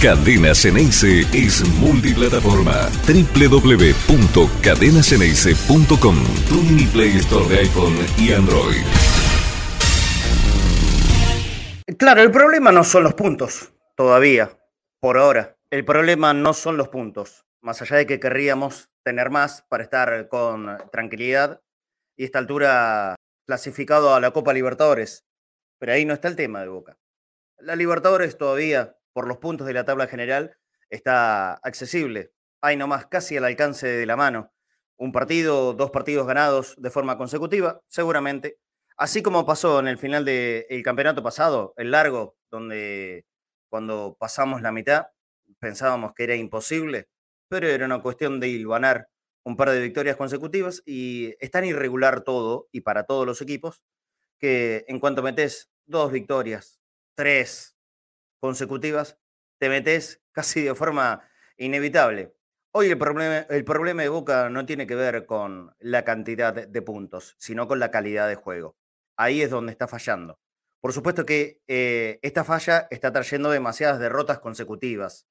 Cadena Ceneice es multiplataforma. www.cadenaceneice.com Tu mini Play Store de iPhone y Android. Claro, el problema no son los puntos, todavía, por ahora. El problema no son los puntos, más allá de que querríamos tener más para estar con tranquilidad y esta altura clasificado a la Copa Libertadores. Pero ahí no está el tema de Boca. La Libertadores todavía por los puntos de la tabla general, está accesible. Hay nomás casi al alcance de la mano. Un partido, dos partidos ganados de forma consecutiva, seguramente. Así como pasó en el final del campeonato pasado, el largo, donde cuando pasamos la mitad pensábamos que era imposible, pero era una cuestión de hilvanar un par de victorias consecutivas y es tan irregular todo y para todos los equipos que en cuanto metes dos victorias, tres, consecutivas, te metes casi de forma inevitable. Hoy el problema, el problema de Boca no tiene que ver con la cantidad de puntos, sino con la calidad de juego. Ahí es donde está fallando. Por supuesto que eh, esta falla está trayendo demasiadas derrotas consecutivas.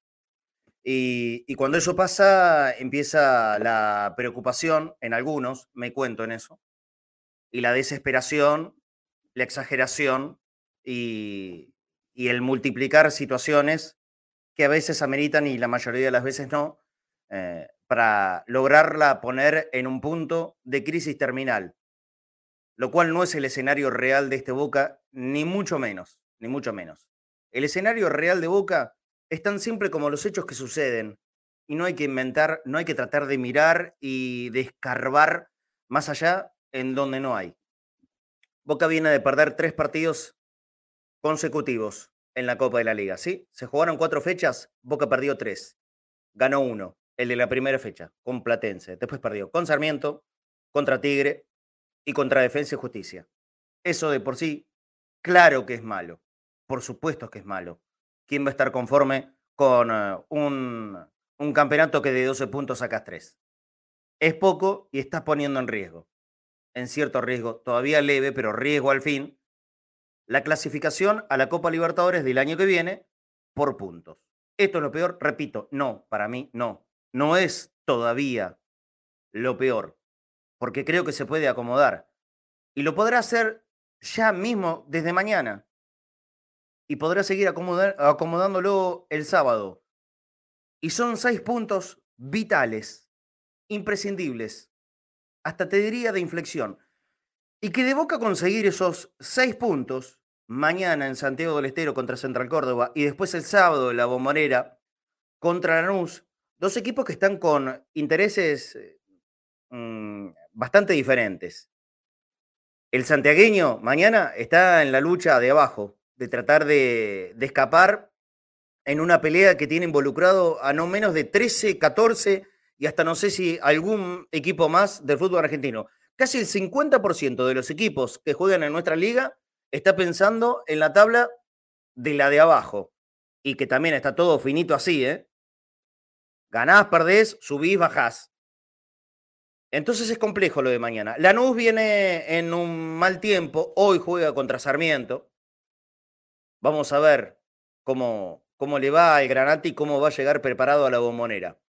Y, y, cuando eso pasa, empieza la preocupación en algunos, me cuento en eso, y la desesperación, la exageración y, y el multiplicar situaciones que a veces ameritan y la mayoría de las veces no, eh, para lograrla poner en un punto de crisis terminal, lo cual no es el escenario real de este Boca, ni mucho menos, ni mucho menos. El escenario real de Boca es tan simple como los hechos que suceden y no hay que inventar, no hay que tratar de mirar y de escarbar más allá en donde no hay. Boca viene de perder tres partidos consecutivos en la Copa de la Liga, ¿sí? Se jugaron cuatro fechas, Boca perdió tres. Ganó uno, el de la primera fecha, con Platense. Después perdió con Sarmiento, contra Tigre y contra Defensa y Justicia. Eso de por sí, claro que es malo. Por supuesto que es malo. ¿Quién va a estar conforme con eh, un, campeonato que de 12 puntos sacas tres? Es poco y estás poniendo en riesgo. En cierto riesgo, todavía leve, pero riesgo al fin, la clasificación a la Copa Libertadores del año que viene por puntos. Esto es lo peor, repito, no, para mí no, no es todavía lo peor, porque creo que se puede acomodar y lo podrá hacer ya mismo desde mañana y podrá seguir acomodándolo el sábado. Y son seis puntos vitales, imprescindibles, hasta te diría de inflexión. Y que de Boca conseguir esos seis puntos mañana en Santiago del Estero contra Central Córdoba y después el sábado en la Bombonera contra Lanús, dos equipos que están con intereses eh, mm, bastante diferentes. El santiagueño mañana está en la lucha de abajo, de tratar de, de escapar en una pelea que tiene involucrado a no menos de 13, 14 y hasta no sé si algún equipo más del fútbol argentino. Casi el 50% de los equipos que juegan en nuestra liga está pensando en la tabla de la de abajo. Y que también está todo finito así, ¿eh? Ganás, perdés, subís, bajás. Entonces es complejo lo de mañana. Lanús viene en un mal tiempo. Hoy juega contra Sarmiento. Vamos a ver cómo, cómo le va al Granate y cómo va a llegar preparado a la bombonera.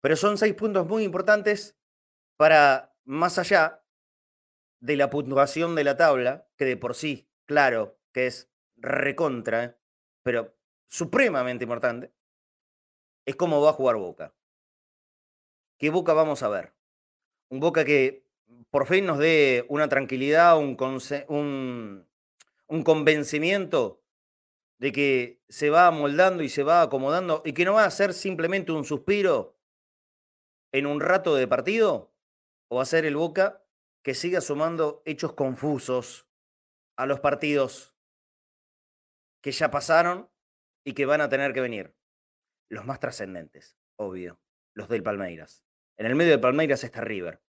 Pero son seis puntos muy importantes para más allá de la puntuación de la tabla, que de por sí, claro, que es recontra, pero supremamente importante, es cómo va a jugar Boca. ¿Qué Boca vamos a ver? Un Boca que por fin nos dé una tranquilidad, un, un, convencimiento de que se va amoldando y se va acomodando y que no va a ser simplemente un suspiro en un rato de partido, o hacer el Boca que siga sumando hechos confusos a los partidos que ya pasaron y que van a tener que venir. Los más trascendentes, obvio, los del Palmeiras. En el medio de Palmeiras está River.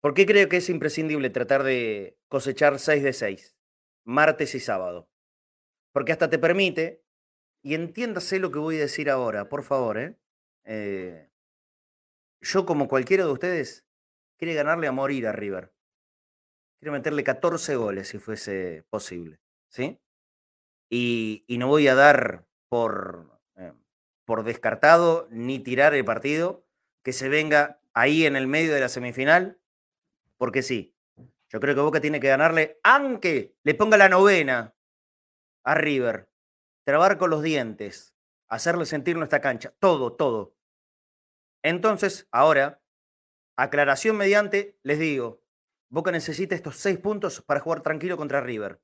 ¿Por qué creo que es imprescindible tratar de cosechar 6 de 6, martes y sábado? Porque hasta te permite, y entiéndase lo que voy a decir ahora, por favor, ¿eh? eh yo como cualquiera de ustedes quiere ganarle a morir a River. Quiere meterle 14 goles si fuese posible. ¿Sí? Y, no voy a dar por, eh, por descartado ni tirar el partido, que se venga ahí en el medio de la semifinal, porque sí, yo creo que Boca tiene que ganarle, aunque le ponga la novena a River, trabar con los dientes, hacerle sentir nuestra cancha, todo, todo. Entonces, ahora, aclaración mediante, les digo, Boca necesita estos seis puntos para jugar tranquilo contra River.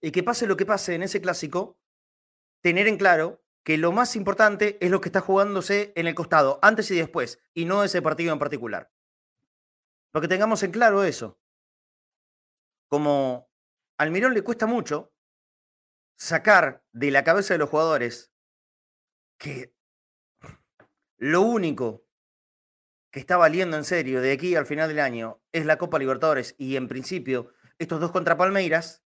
Y que pase lo que pase en ese clásico, tener en claro que lo más importante es lo que está jugándose en el costado, antes y después, y no ese partido en particular. Lo que tengamos en claro eso. Como al Mirón le cuesta mucho sacar de la cabeza de los jugadores que lo único está valiendo en serio de aquí al final del año es la Copa Libertadores y en principio estos dos contra Palmeiras,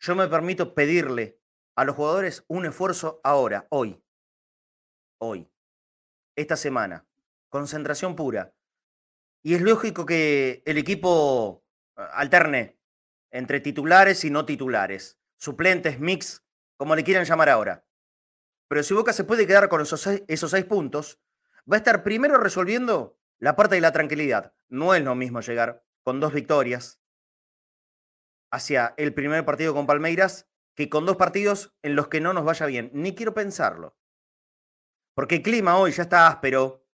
yo me permito pedirle a los jugadores un esfuerzo ahora, hoy, hoy, esta semana, concentración pura. Y es lógico que el equipo eh, alterne entre titulares y no titulares, suplentes, mix, como le quieran llamar ahora. Pero si Boca se puede quedar con esos esos seis puntos, va a estar primero resolviendo la parte de la tranquilidad. No es lo mismo llegar con dos victorias hacia el primer partido con Palmeiras que con dos partidos en los que no nos vaya bien. Ni quiero pensarlo. Porque el clima hoy ya está áspero.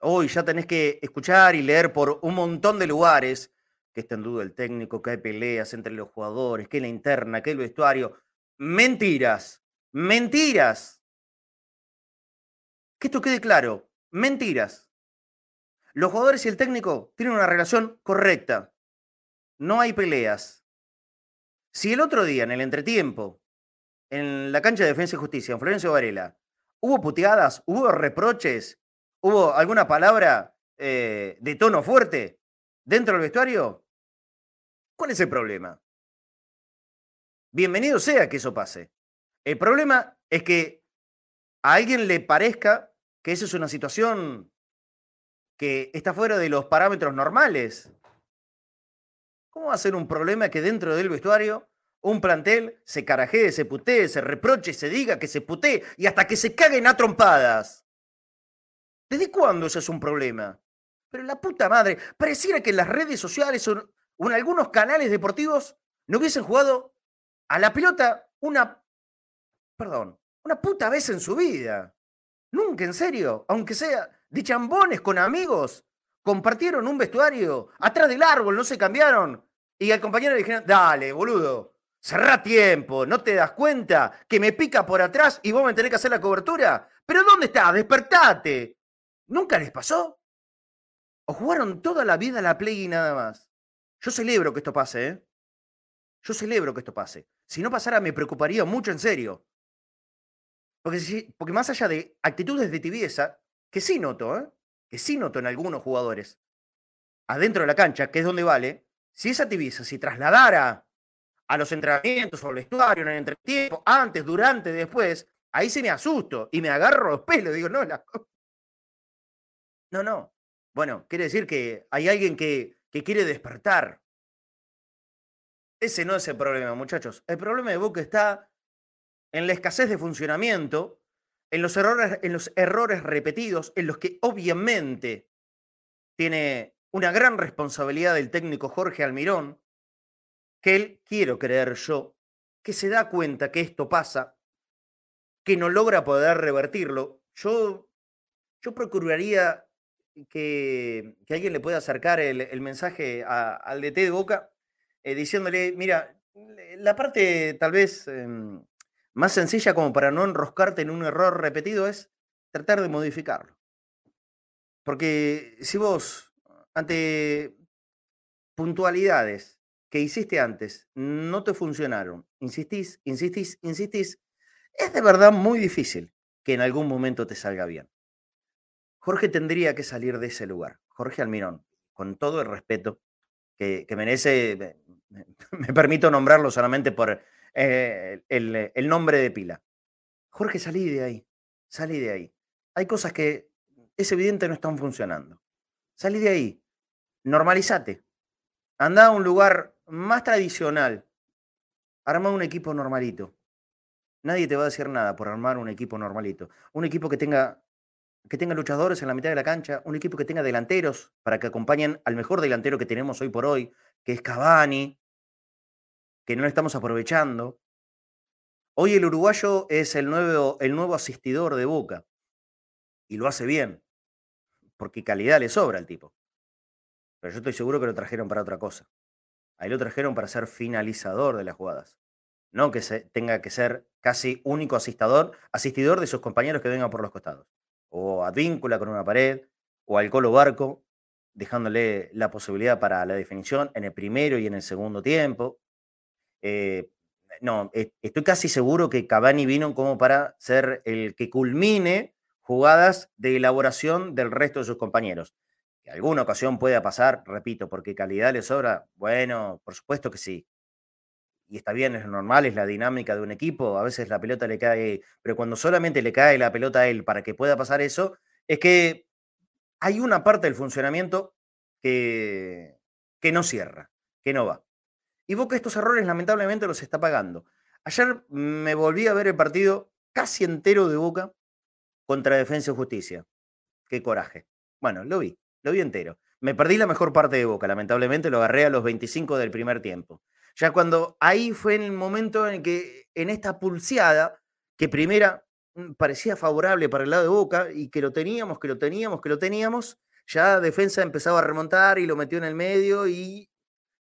Hoy ya tenés que escuchar y leer por un montón de lugares que está en duda el técnico, que hay peleas entre los jugadores, que la interna, que el vestuario. Mentiras. Mentiras. Que esto quede claro. Mentiras. Los jugadores y el técnico tienen una relación correcta. No hay peleas. Si el otro día, en el entretiempo, en la cancha de Defensa y Justicia, en Florencio Varela, hubo puteadas, hubo reproches, hubo alguna palabra eh, de tono fuerte dentro del vestuario, ¿cuál es el problema? Bienvenido sea que eso pase. El problema es que a alguien le parezca que eso es una situación que está fuera de los parámetros normales. ¿Cómo va a ser un problema que dentro del vestuario un plantel se carajee, se putee, se reproche, se diga que se putee y hasta que se caguen a trompadas? ¿Desde cuándo eso es un problema? Pero la puta madre, pareciera que en las redes sociales o en algunos canales deportivos no hubiesen jugado a la pelota una, perdón, una puta vez en su vida. Nunca, en serio, aunque sea de chambones con amigos, compartieron un vestuario, atrás del árbol, no se cambiaron. Y al compañero le dijeron, dale, boludo, cerrá tiempo, ¿no te das cuenta que me pica por atrás y vos me tenés que hacer la cobertura? ¿Pero dónde estás? Despertate. ¿Nunca les pasó? ¿O jugaron toda la vida a la play y nada más? Yo celebro que esto pase, ¿eh? Yo celebro que esto pase. Si no pasara, me preocuparía mucho en serio. Porque, porque más allá de actitudes de tibieza, que sí noto, ¿eh? que sí noto en algunos jugadores, adentro de la cancha, que es donde vale, si esa tibieza se trasladara a los entrenamientos o al vestuario, en el entretiempo, antes, durante, después, ahí se me asusto y me agarro los pelos. Digo, no, la... no, no. Bueno, quiere decir que hay alguien que, que quiere despertar. Ese no es el problema, muchachos. El problema de Boca está en la escasez de funcionamiento en los errores, en los errores repetidos, en los que obviamente tiene una gran responsabilidad del técnico Jorge Almirón, que él, quiero creer yo, que se da cuenta que esto pasa, que no logra poder revertirlo. Yo, yo procuraría que, que alguien le pueda acercar el, mensaje al DT de Boca, eh, diciéndole, mira, la parte tal vez em, más sencilla como para no enroscarte en un error repetido es tratar de modificarlo. Porque si vos, ante puntualidades que hiciste antes, no te funcionaron, insistís, insistís, insistís, es de verdad muy difícil que en algún momento te salga bien. Jorge tendría que salir de ese lugar. Jorge Almirón, con todo el respeto que, merece, me, me permito nombrarlo solamente por eh, el, nombre de pila. Jorge, salí de ahí, salí de ahí. Hay cosas que es evidente no están funcionando. Salí de ahí, normalizate. Anda a un lugar más tradicional. Arma un equipo normalito. nadie te va a decir nada por armar un equipo normalito. Un equipo que tenga, que tenga luchadores en la mitad de la cancha, un equipo que tenga delanteros para que acompañen al mejor delantero que tenemos hoy por hoy, que es Cavani, que no lo estamos aprovechando. Hoy el uruguayo es el nuevo, el nuevo asistidor de Boca y lo hace bien, porque calidad le sobra al tipo. Pero yo estoy seguro que lo trajeron para otra cosa. Ahí lo trajeron para ser finalizador de las jugadas. No que se, tenga que ser casi único asistidor, asistidor de sus compañeros que vengan por los costados. O advíncula con una pared, o al colo barco, dejándole la posibilidad para la definición en el primero y en el segundo tiempo. Eh, no, estoy casi seguro que Cavani vino como para ser el que culmine jugadas de elaboración del resto de sus compañeros. Que alguna ocasión pueda pasar, repito, porque calidad le sobra, bueno, por supuesto que sí. Y está bien, es normal, es la dinámica de un equipo, a veces la pelota le cae, pero cuando solamente le cae la pelota a él para que pueda pasar eso, es que hay una parte del funcionamiento que, que no cierra, que no va. Y Boca estos errores lamentablemente los está pagando. Ayer me volví a ver el partido casi entero de Boca contra Defensa y Justicia. Qué coraje. Bueno, lo vi, lo vi entero. Me perdí la mejor parte de Boca, lamentablemente lo agarré a los 25 del primer tiempo. Ya cuando ahí fue el momento en que en esta pulseada, que primera mm, parecía favorable para el lado de Boca y que lo teníamos, que lo teníamos, que lo teníamos, ya defensa empezaba a remontar y lo metió en el medio y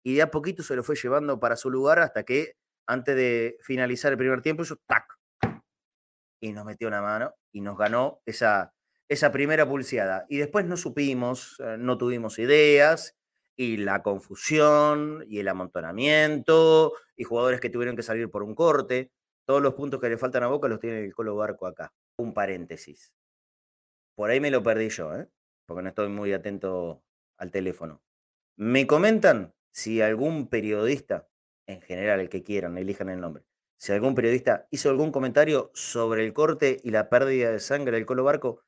y de a poquito se lo fue llevando para su lugar hasta que antes de finalizar el primer tiempo hizo tac y nos metió una mano y nos ganó esa, esa primera pulseada. Y después no supimos, eh, no tuvimos ideas y la confusión y el amontonamiento y jugadores que tuvieron que salir por un corte. Todos los puntos que le faltan a Boca los tiene el Colo Barco acá. Un paréntesis. Por ahí me lo perdí yo, ¿eh? porque no estoy muy atento al teléfono. Me comentan si algún periodista, en general el que quieran, elijan el nombre, si algún periodista hizo algún comentario sobre el corte y la pérdida de sangre del Colo Barco,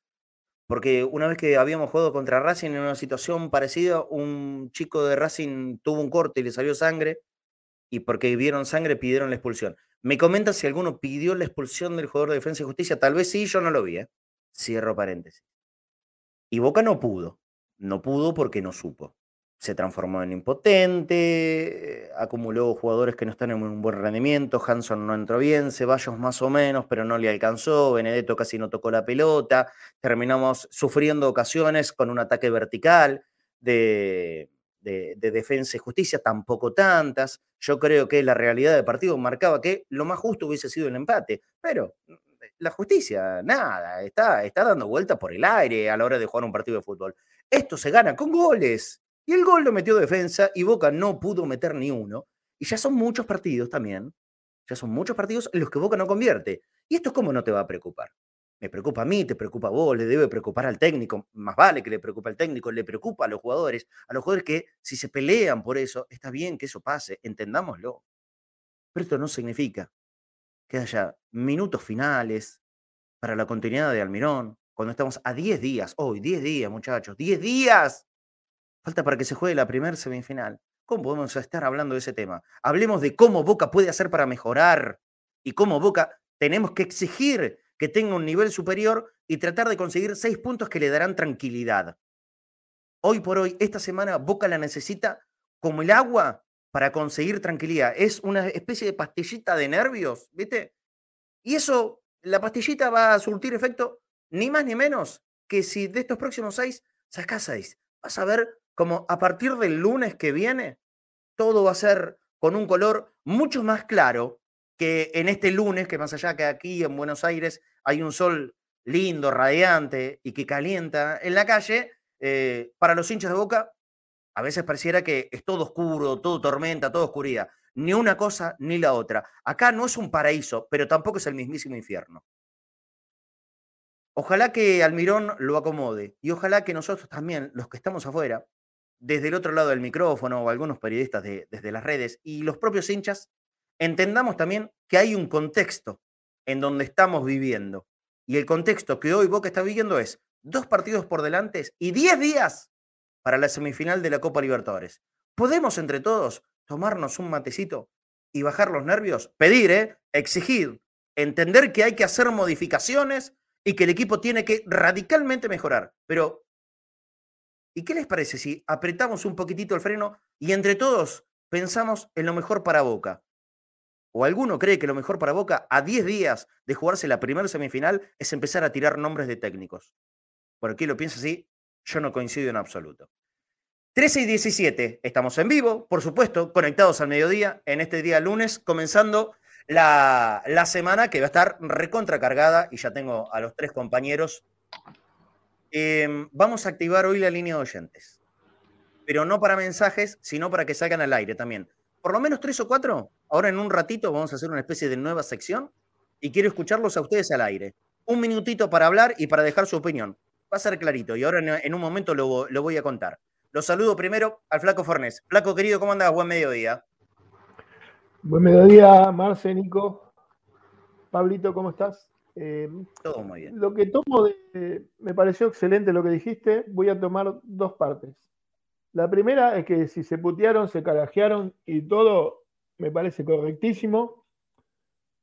porque una vez que habíamos jugado contra Racing en una situación parecida, un chico de Racing tuvo un corte y le salió sangre, y porque vieron sangre pidieron la expulsión. Me comenta si alguno pidió la expulsión del jugador de Defensa y Justicia, tal vez sí, yo no lo vi, ¿eh? Cierro paréntesis. Y Boca no pudo, no pudo porque no supo se transformó en impotente, acumuló jugadores que no están en un buen rendimiento, Hanson no entró bien, Ceballos más o menos, pero no le alcanzó, Benedetto casi no tocó la pelota, terminamos sufriendo ocasiones con un ataque vertical de, de, defensa y justicia, tampoco tantas. Yo creo que la realidad del partido marcaba que lo más justo hubiese sido el empate, pero la justicia, nada, está, está dando vuelta por el aire a la hora de jugar un partido de fútbol. Esto se gana con goles. Y el gol lo metió defensa y Boca no pudo meter ni uno. Y ya son muchos partidos también. Ya son muchos partidos en los que Boca no convierte. ¿Y esto cómo no te va a preocupar? Me preocupa a mí, te preocupa a vos, le debe preocupar al técnico. Más vale que le preocupe al técnico, le preocupa a los jugadores. A los jugadores que si se pelean por eso, está bien que eso pase, entendámoslo. Pero esto no significa que haya minutos finales para la continuidad de Almirón, cuando estamos a 10 días, hoy, 10 días, muchachos, 10 días Falta para que se juegue la primera semifinal. ¿Cómo podemos estar hablando de ese tema? Hablemos de cómo Boca puede hacer para mejorar y cómo Boca tenemos que exigir que tenga un nivel superior y tratar de conseguir seis puntos que le darán tranquilidad. Hoy por hoy, esta semana, Boca la necesita como el agua para conseguir tranquilidad. Es una especie de pastillita de nervios, ¿viste? Y eso, la pastillita va a surtir efecto ni más ni menos que si de estos próximos seis sacas seis. Vas a ver como a partir del lunes que viene, todo va a ser con un color mucho más claro que en este lunes, que más allá que aquí en Buenos Aires hay un sol lindo, radiante y que calienta en la calle, eh, para los hinchas de boca, a veces pareciera que es todo oscuro, todo tormenta, todo oscuridad. Ni una cosa ni la otra. Acá no es un paraíso, pero tampoco es el mismísimo infierno. Ojalá que Almirón lo acomode y ojalá que nosotros también, los que estamos afuera, desde el otro lado del micrófono o algunos periodistas desde las redes y los propios hinchas, entendamos también que hay un contexto en donde estamos viviendo. Y el contexto que hoy Boca está viviendo es dos partidos por delante y diez días para la semifinal de la Copa Libertadores. ¿Podemos entre todos tomarnos un matecito y bajar los nervios? Pedir, ¿eh? Exigir entender que hay que hacer modificaciones y que el equipo tiene que radicalmente mejorar. Pero, ¿y qué les parece si apretamos un poquitito el freno y entre todos pensamos en lo mejor para Boca? ¿O alguno cree que lo mejor para Boca a 10 días de jugarse la primera semifinal es empezar a tirar nombres de técnicos? ¿Por qué lo piensa así? Yo no coincido en absoluto. 13 y 17, estamos en vivo, por supuesto, conectados al mediodía, en este día lunes, comenzando la, semana que va a estar recontracargada y ya tengo a los tres compañeros. Em, vamos a activar hoy la línea de oyentes, pero no para mensajes, sino para que salgan al aire también. Por lo menos tres o cuatro. Ahora en un ratito vamos a hacer una especie de nueva sección y quiero escucharlos a ustedes al aire. Un minutito para hablar y para dejar su opinión. Va a ser clarito y ahora en, un momento lo, lo voy a contar. Los saludo primero al Flaco Fornés. Flaco querido, ¿cómo andas? Buen mediodía. Buen mediodía, Marce, Nico. Pablito, ¿cómo estás? Eh, Todo muy bien. Lo que tomo de. Me pareció excelente lo que dijiste. Voy a tomar dos partes. La primera es que si se putearon, se carajearon y todo me parece correctísimo,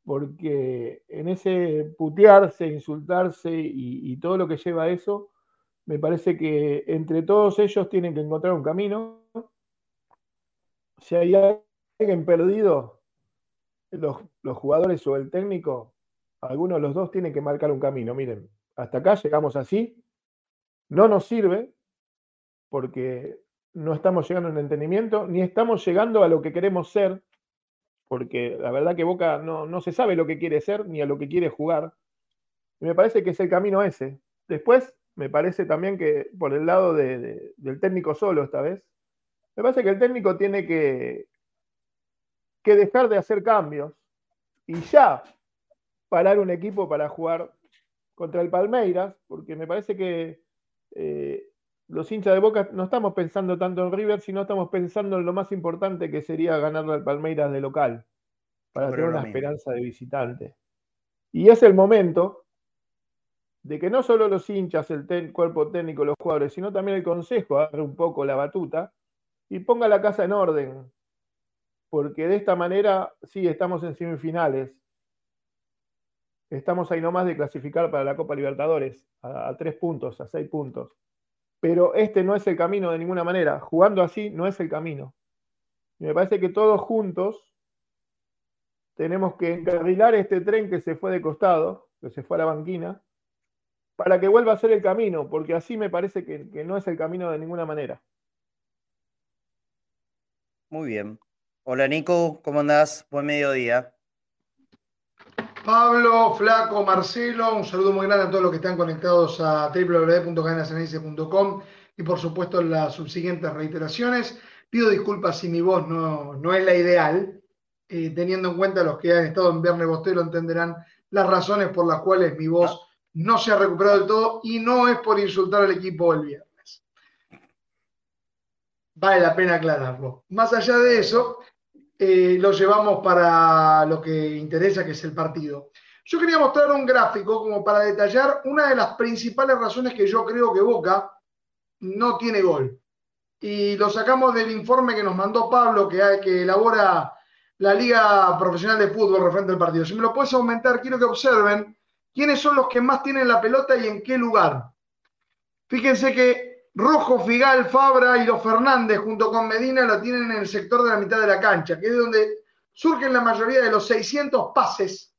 porque en ese putearse, insultarse y, y todo lo que lleva a eso, me parece que entre todos ellos tienen que encontrar un camino. Si hay alguien perdido, los, jugadores o el técnico, alguno de los dos tienen que marcar un camino. Miren, hasta acá llegamos así, no nos sirve porque no estamos llegando a un entendimiento, ni estamos llegando a lo que queremos ser, porque la verdad que Boca no, no se sabe lo que quiere ser ni a lo que quiere jugar. Y me parece que es el camino ese. Después me parece también que por el lado del técnico solo esta vez, me parece que el técnico tiene que, que dejar de hacer cambios y ya parar un equipo para jugar contra el Palmeiras, porque me parece que eh, los hinchas de Boca no estamos pensando tanto en River, sino estamos pensando en lo más importante que sería ganarle al Palmeiras de local, para tener una esperanza de visitante. Y es el momento de que no solo los hinchas, el cuerpo técnico, los jugadores, sino también el consejo agarre un poco la batuta y ponga la casa en orden. Porque de esta manera, sí, estamos en semifinales. Estamos ahí nomás de clasificar para la Copa Libertadores, a, tres puntos, a seis puntos. Pero este no es el camino de ninguna manera. Jugando así no es el camino. Me parece que todos juntos tenemos que encarrilar este tren que se fue de costado, que se fue a la banquina, para que vuelva a ser el camino, porque así me parece que, no es el camino de ninguna manera. Muy bien. Hola Nico, ¿cómo andás? Buen mediodía. Pablo, Flaco, Marcelo, un saludo muy grande a todos los que están conectados a www.cadenasanalisis.com y por supuesto las subsiguientes reiteraciones. Pido disculpas si mi voz no, es la ideal, eh, teniendo en cuenta los que han estado en Viernes Bostelo entenderán las razones por las cuales mi voz no se ha recuperado del todo y no es por insultar al equipo el viernes. Vale la pena aclararlo. Más allá de eso, eh, lo llevamos para lo que interesa, que es el partido. Yo quería mostrar un gráfico como para detallar una de las principales razones que yo creo que Boca no tiene gol. Y lo sacamos del informe que nos mandó Pablo, que, que elabora la Liga Profesional de Fútbol referente al partido. Si me lo puedes aumentar, quiero que observen quiénes son los que más tienen la pelota y en qué lugar. Fíjense que Rojo, Figal, Fabra y los Fernández junto con Medina lo tienen en el sector de la mitad de la cancha, que es donde surgen la mayoría de los 600 pases,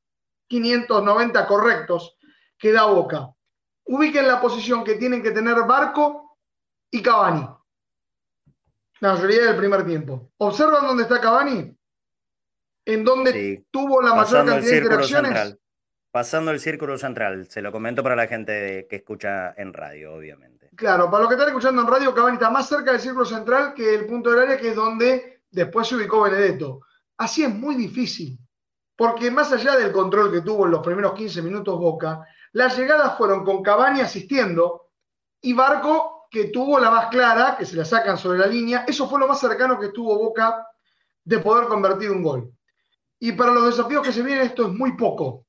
590 correctos, que da Boca. Ubiquen la posición que tienen que tener Barco y Cavani. La mayoría del primer tiempo. ¿Observan dónde está Cavani? En donde tuvo la mayor cantidad de interacciones. Pasando el círculo central, se lo comento para la gente que escucha en radio, obviamente. Claro, para los que están escuchando en radio, Cavani está más cerca del círculo central que el punto del área, que es donde después se ubicó Benedetto. Así es muy difícil, porque más allá del control que tuvo en los primeros 15 minutos Boca, las llegadas fueron con Cavani asistiendo y Barco, que tuvo la más clara, que se la sacan sobre la línea. Eso fue lo más cercano que tuvo Boca de poder convertir un gol. Y para los desafíos que se vienen, esto es muy poco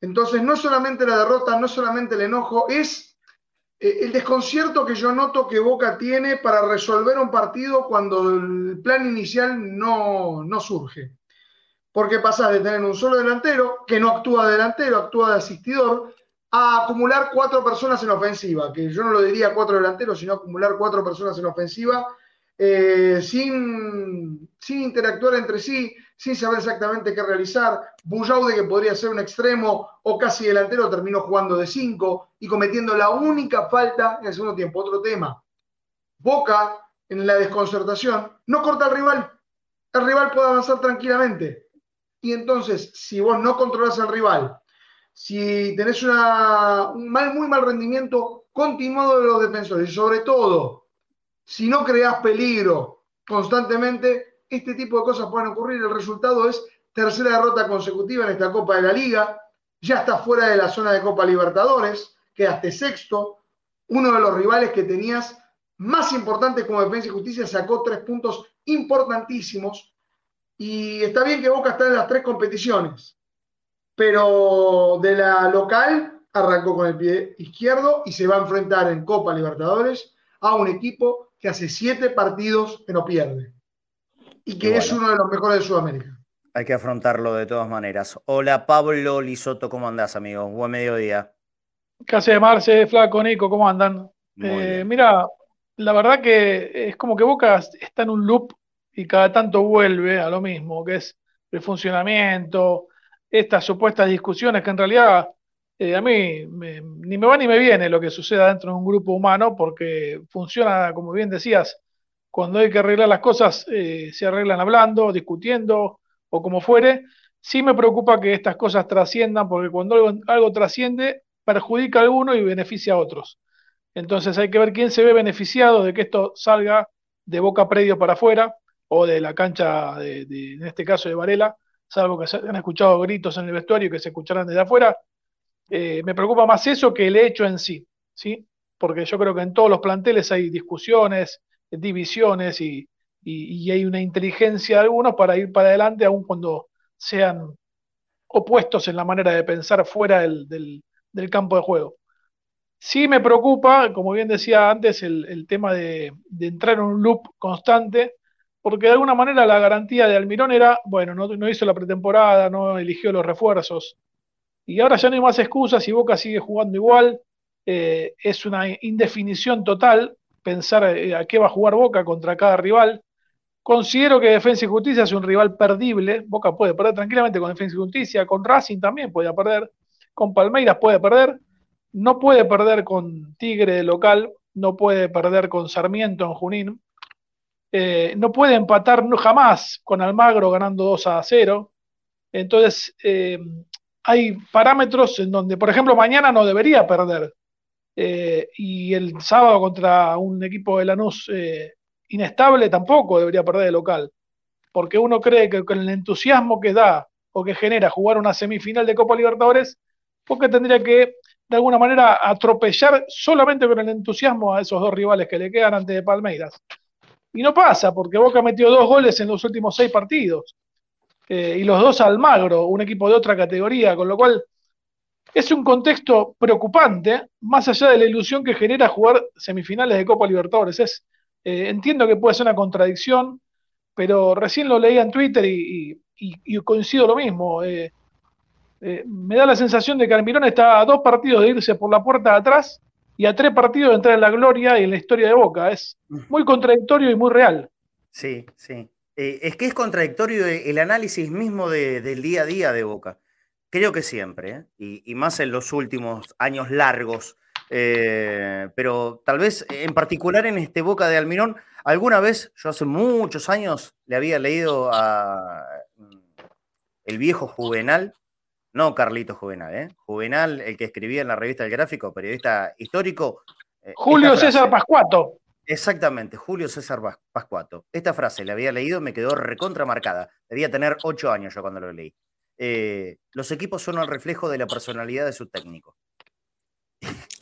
entonces, no solamente la derrota, no solamente el enojo, es el desconcierto que yo noto que Boca tiene para resolver un partido cuando el plan inicial no, surge. porque pasás de tener un solo delantero, que no actúa de delantero, actúa de asistidor, a acumular cuatro personas en ofensiva, que yo no lo diría cuatro delanteros, sino acumular cuatro personas en ofensiva, eh, sin, sin interactuar entre sí, sin saber exactamente qué realizar. Bujaude, que podría ser un extremo o casi delantero, terminó jugando de cinco y cometiendo la única falta en el segundo tiempo. Otro tema. Boca, en la desconcertación, no corta al rival. El rival puede avanzar tranquilamente. Y entonces, si vos no controlas al rival, si tenés una, un mal, muy mal rendimiento continuado de los defensores y sobre todo, si no creás peligro constantemente, este tipo de cosas pueden ocurrir. El resultado es tercera derrota consecutiva en esta Copa de la Liga. Ya está fuera de la zona de Copa Libertadores, quedaste sexto. Uno de los rivales que tenías más importantes como Defensa y Justicia sacó tres puntos importantísimos. Y está bien que Boca está en las tres competiciones, pero de la local arrancó con el pie izquierdo y se va a enfrentar en Copa Libertadores a un equipo que hace siete partidos que no pierde y que es uno de los mejores de Sudamérica. Hay que afrontarlo de todas maneras. Hola Pablo Lisoto, ¿cómo andás, amigo? Buen mediodía. ¿Qué hace Marce, Flaco, Nico? ¿Cómo andan? Eh, mira, la verdad que es como que Boca está en un loop y cada tanto vuelve a lo mismo, que es el funcionamiento, estas supuestas discusiones que en realidad eh, a mí ni me va ni me viene lo que suceda dentro de un grupo humano, porque funciona, como bien decías, cuando hay que arreglar las cosas, eh, se arreglan hablando, discutiendo o como fuere. Sí me preocupa que estas cosas trasciendan, porque cuando algo, trasciende, perjudica a alguno y beneficia a otros. Entonces hay que ver quién se ve beneficiado de que esto salga de Boca Predio para afuera o de la cancha, de, en este caso de Varela, salvo que se han escuchado gritos en el vestuario que se escucharán desde afuera. Eh, me preocupa más eso que el hecho en sí, ¿sí? Porque yo creo que en todos los planteles hay discusiones, divisiones y, hay una inteligencia de algunos para ir para adelante, aun cuando sean opuestos en la manera de pensar fuera del campo de juego. Sí me preocupa, como bien decía antes, el, tema de, entrar en un loop constante, porque de alguna manera la garantía de Almirón era, bueno, no, hizo la pretemporada, no eligió los refuerzos, y ahora ya no hay más excusas y Boca sigue jugando igual, eh, es una indefinición total pensar eh, a qué va a jugar Boca contra cada rival. Considero que Defensa y Justicia es un rival perdible, Boca puede perder tranquilamente con Defensa y Justicia, con Racing también puede perder, con Palmeiras puede perder, no puede perder con Tigre de local, no puede perder con Sarmiento en Junín, eh, no puede empatar jamás con Almagro ganando 2 a 0. Entonces, eh, hay parámetros en donde, por ejemplo, mañana no debería perder. Eh, y el sábado contra un equipo de Lanús inestable tampoco debería perder de local. Porque uno cree que con el entusiasmo que da o que genera jugar una semifinal de Copa Libertadores, porque tendría que de alguna manera atropellar solamente con el entusiasmo a esos dos rivales que le quedan ante de Palmeiras. Y no pasa, porque Boca metió dos goles en los últimos seis partidos. Eh, y los dos al Magro, un equipo de otra categoría, con lo cual es un contexto preocupante, más allá de la ilusión que genera jugar semifinales de Copa Libertadores. Es, eh, entiendo que puede ser una contradicción, pero recién lo leía en Twitter y, coincido lo mismo. Eh, eh, me da la sensación de que Almirón está a dos partidos de irse por la puerta de atrás y a tres partidos de entrar en la gloria y en la historia de Boca. Es muy contradictorio y muy real. Sí, sí. Eh, es que es contradictorio el análisis mismo del día a día de Boca. Creo que siempre, ¿eh? y, más en los últimos años largos. pero tal vez en particular en este Boca de Almirón, alguna vez, yo hace muchos años, le había leído a mm, el viejo Juvenal, no Carlito Juvenal, ¿eh? Juvenal, el que escribía en la revista El Gráfico, periodista histórico. Eh, Julio César Pascuato. Exactamente, Julio César Pascuato. Esta frase la había leído, me quedó recontramarcada. Debía tener ocho años yo cuando lo leí. Eh, los equipos son el reflejo de la personalidad de su técnico.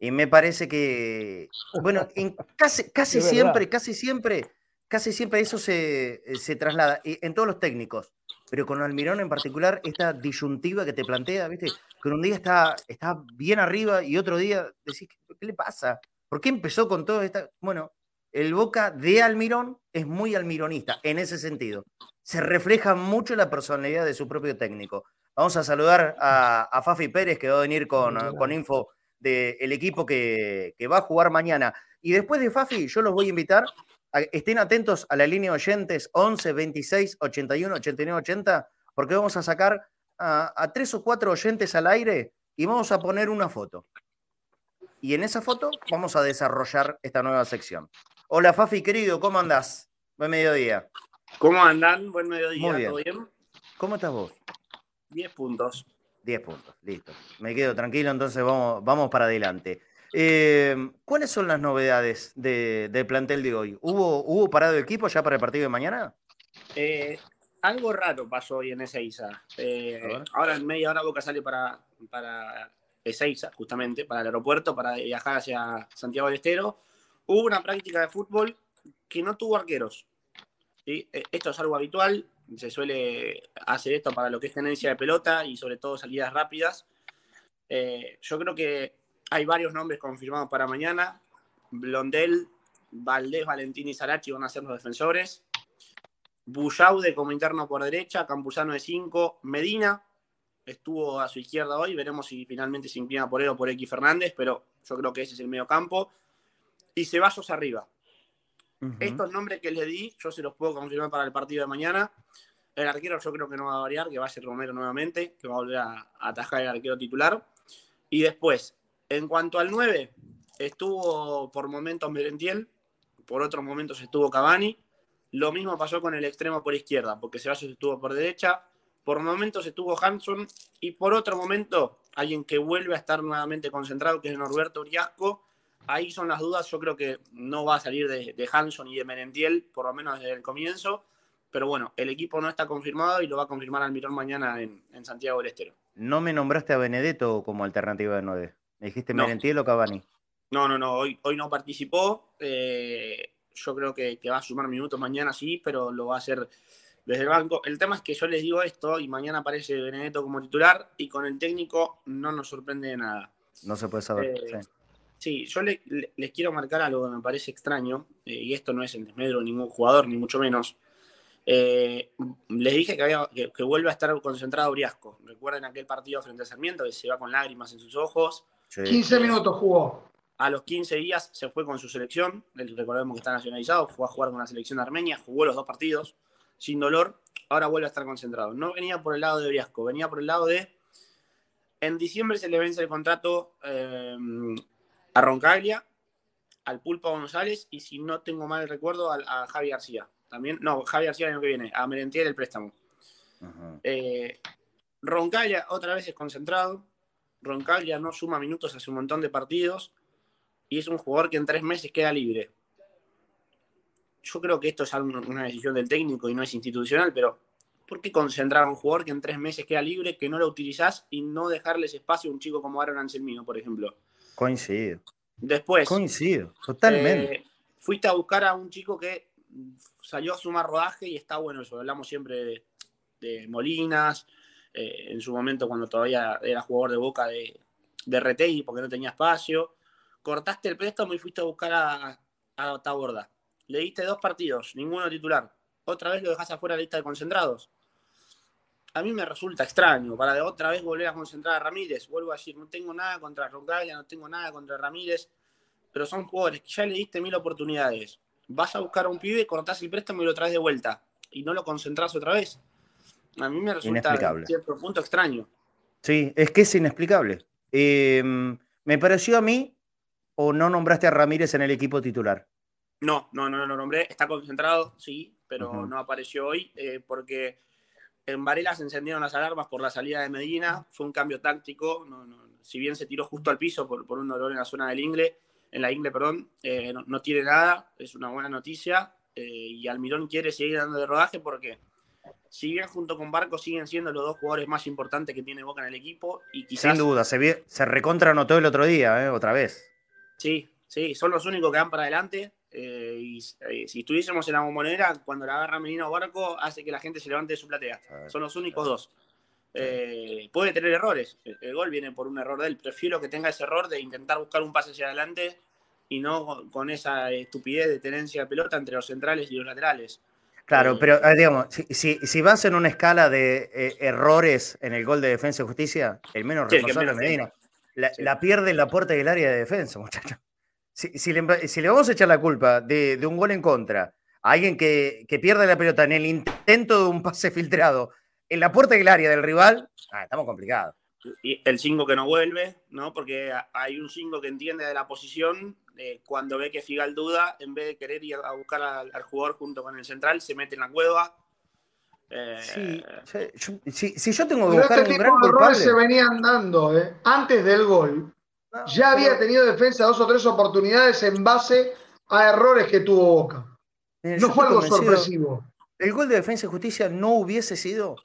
y me parece que, bueno, casi, casi siempre, casi siempre, casi siempre eso se, se traslada en todos los técnicos pero con Almirón en particular, esta disyuntiva que te plantea, ¿viste? Que un día está, está bien arriba y otro día decís, ¿qué le pasa? ¿Por qué empezó con todo esta? Bueno, El Boca de Almirón es muy almironista en ese sentido. Se refleja mucho la personalidad de su propio técnico. Vamos a saludar a, Fafi Pérez, que va a venir con, con info del equipo que, va a jugar mañana. Y después de Fafi, yo los voy a invitar a estén atentos a la línea oyentes 11 26 81 89 80, porque vamos a sacar a, tres o cuatro oyentes al aire y vamos a poner una foto. Y en esa foto vamos a desarrollar esta nueva sección. Hola Fafi, querido, ¿cómo andás? Buen mediodía. ¿Cómo andan? Buen mediodía, Muy bien. ¿todo bien? ¿Cómo estás vos? 10 puntos. 10 puntos, listo. Me quedo tranquilo, entonces vamos, vamos para adelante. Eh, ¿Cuáles son las novedades del plantel de hoy? ¿Hubo, ¿Hubo parado de equipo ya para el partido de mañana? Eh, algo raro pasó hoy en Ezeiza. Eh, ahora en media hora Boca sale para, para Ezeiza, justamente, para el aeropuerto, para viajar hacia Santiago del Estero. Hubo una práctica de fútbol que no tuvo arqueros. Esto es algo habitual se suele hacer esto para lo que es tenencia de pelota y sobre todo salidas rápidas. Eh, yo creo que hay varios nombres confirmados para mañana. Blondel, Valdés, Valentín y Sarachi van a ser los defensores. Bullaude como interno por derecha, Campuzano de 5, Medina estuvo a su izquierda hoy, veremos si finalmente se inclina por él o por X Fernández, pero yo creo que ese es el medio campo. Y Ceballos arriba. Estos nombres que les di, yo se los puedo confirmar para el partido de mañana. El arquero yo creo que no va a variar, que va a ser Romero nuevamente, que va a volver a, atajar el arquero titular. Y después, en cuanto al 9, estuvo por momentos Merentiel, por otros momentos estuvo Cavani. Lo mismo pasó con el extremo por izquierda, porque Ceballos estuvo por derecha. Por momentos estuvo Hanson y por otro momento alguien que vuelve a estar nuevamente concentrado, que es Norberto Uriasco. Ahí son las dudas. Yo creo que no va a salir de, de Hanson y de Merentiel, por lo menos desde el comienzo. Pero bueno, el equipo no está confirmado y lo va a confirmar Almirón mañana en, Santiago del Estero. ¿No me nombraste a Benedetto como alternativa de 9? ¿Me dijiste Merentiel o Cavani? No, no, no, hoy, hoy no participó. Eh, yo creo que, va a sumar minutos mañana, sí, pero lo va a hacer desde el banco. El tema es que yo les digo esto y mañana aparece Benedetto como titular y con el técnico no nos sorprende de nada. No se puede saber. Eh, sí. Yo les quiero marcar algo que me parece extraño, eh, y esto no es en desmedro de ningún jugador, ni mucho menos. Eh, les dije que, había, que, vuelve a estar concentrado Briasco. Recuerden aquel partido frente a Sarmiento que se va con lágrimas en sus ojos. 15 minutos jugó. A los 15 días se fue con su selección. Recordemos que está nacionalizado. Fue a jugar con la selección de Armenia. Jugó los dos partidos sin dolor. Ahora vuelve a estar concentrado. No venía por el lado de Briasco, venía por el lado de. En diciembre se le vence el contrato eh, a Roncaglia, al Pulpo González y, si no tengo mal recuerdo, a Javi García. También, no, Javier García el año que viene, a Merentiel el préstamo. Eh, Roncaglia otra vez es concentrado. Roncaglia no suma minutos hace un montón de partidos y es un jugador que en tres meses queda libre. Yo creo que esto es una decisión del técnico y no es institucional, pero ¿por qué concentrar a un jugador que en tres meses queda libre, que no lo utilizás y no dejarles espacio a un chico como Aaron Anselmino, por ejemplo? Coincido. Después. Coincido, totalmente. Eh, fuiste a buscar a un chico que salió a sumar rodaje y está bueno eso. Hablamos siempre de, Molinas, eh, en su momento cuando todavía era jugador de boca de, de porque no tenía espacio. Cortaste el préstamo y fuiste a buscar a, a Taborda. Le diste dos partidos, ninguno titular. Otra vez lo dejas afuera de la lista de concentrados. A mí me resulta extraño para de otra vez volver a concentrar a Ramírez. Vuelvo a decir, no tengo nada contra Roncaglia, no tengo nada contra Ramírez, pero son jugadores que ya le diste mil oportunidades vas a buscar a un pibe, cortás el préstamo y lo traes de vuelta. Y no lo concentrás otra vez. A mí me resulta en cierto punto extraño. Sí, es que es inexplicable. Em, me pareció a mí, o no nombraste a Ramírez en el equipo titular. No, no, no, lo nombré. Está concentrado, sí, pero no apareció hoy eh, porque en Varela se encendieron las alarmas por la salida de Medina. Fue un cambio táctico. si bien se tiró justo al piso por, por un dolor en la zona del ingle, en la Ingle, perdón, eh, no, tiene nada, es una buena noticia. Eh, y Almirón quiere seguir dando de rodaje porque, si bien junto con Barco siguen siendo los dos jugadores más importantes que tiene Boca en el equipo, y quizás. Sin duda, se, se recontra anotó el otro día, eh, otra vez. Sí, sí, son los únicos que van para adelante. Y si estuviésemos en la bombonera, cuando la agarra Menino Barco, hace que la gente se levante de su platea. Son los únicos dos. Eh, puede tener errores. El, gol viene por un error de él. Prefiero que tenga ese error de intentar buscar un pase hacia adelante y no con esa estupidez de tenencia de pelota entre los centrales y los laterales. Claro, eh, pero digamos, si, si, vas en una escala de eh, errores en el gol de defensa y justicia, el menos responsable es Medina. La, pierde en la puerta del área de defensa, muchachos. Si, le, vamos a echar la culpa de, un gol en contra a alguien que, pierde la pelota en el intento de un pase filtrado en la puerta del área del rival, ah, estamos complicados. Y el 5 que no vuelve, ¿no? Porque hay un 5 que entiende de la posición, eh, cuando ve que Figal duda, en vez de querer ir a buscar al, jugador junto con el central, se mete en la cueva. Eh, sí, si, yo tengo que buscar este un gran culpable... se venían dando, ¿eh? Antes del gol, ya había tenido defensa dos o tres oportunidades en base a errores que tuvo Boca. no fue algo sorpresivo. El gol de defensa y justicia no hubiese sido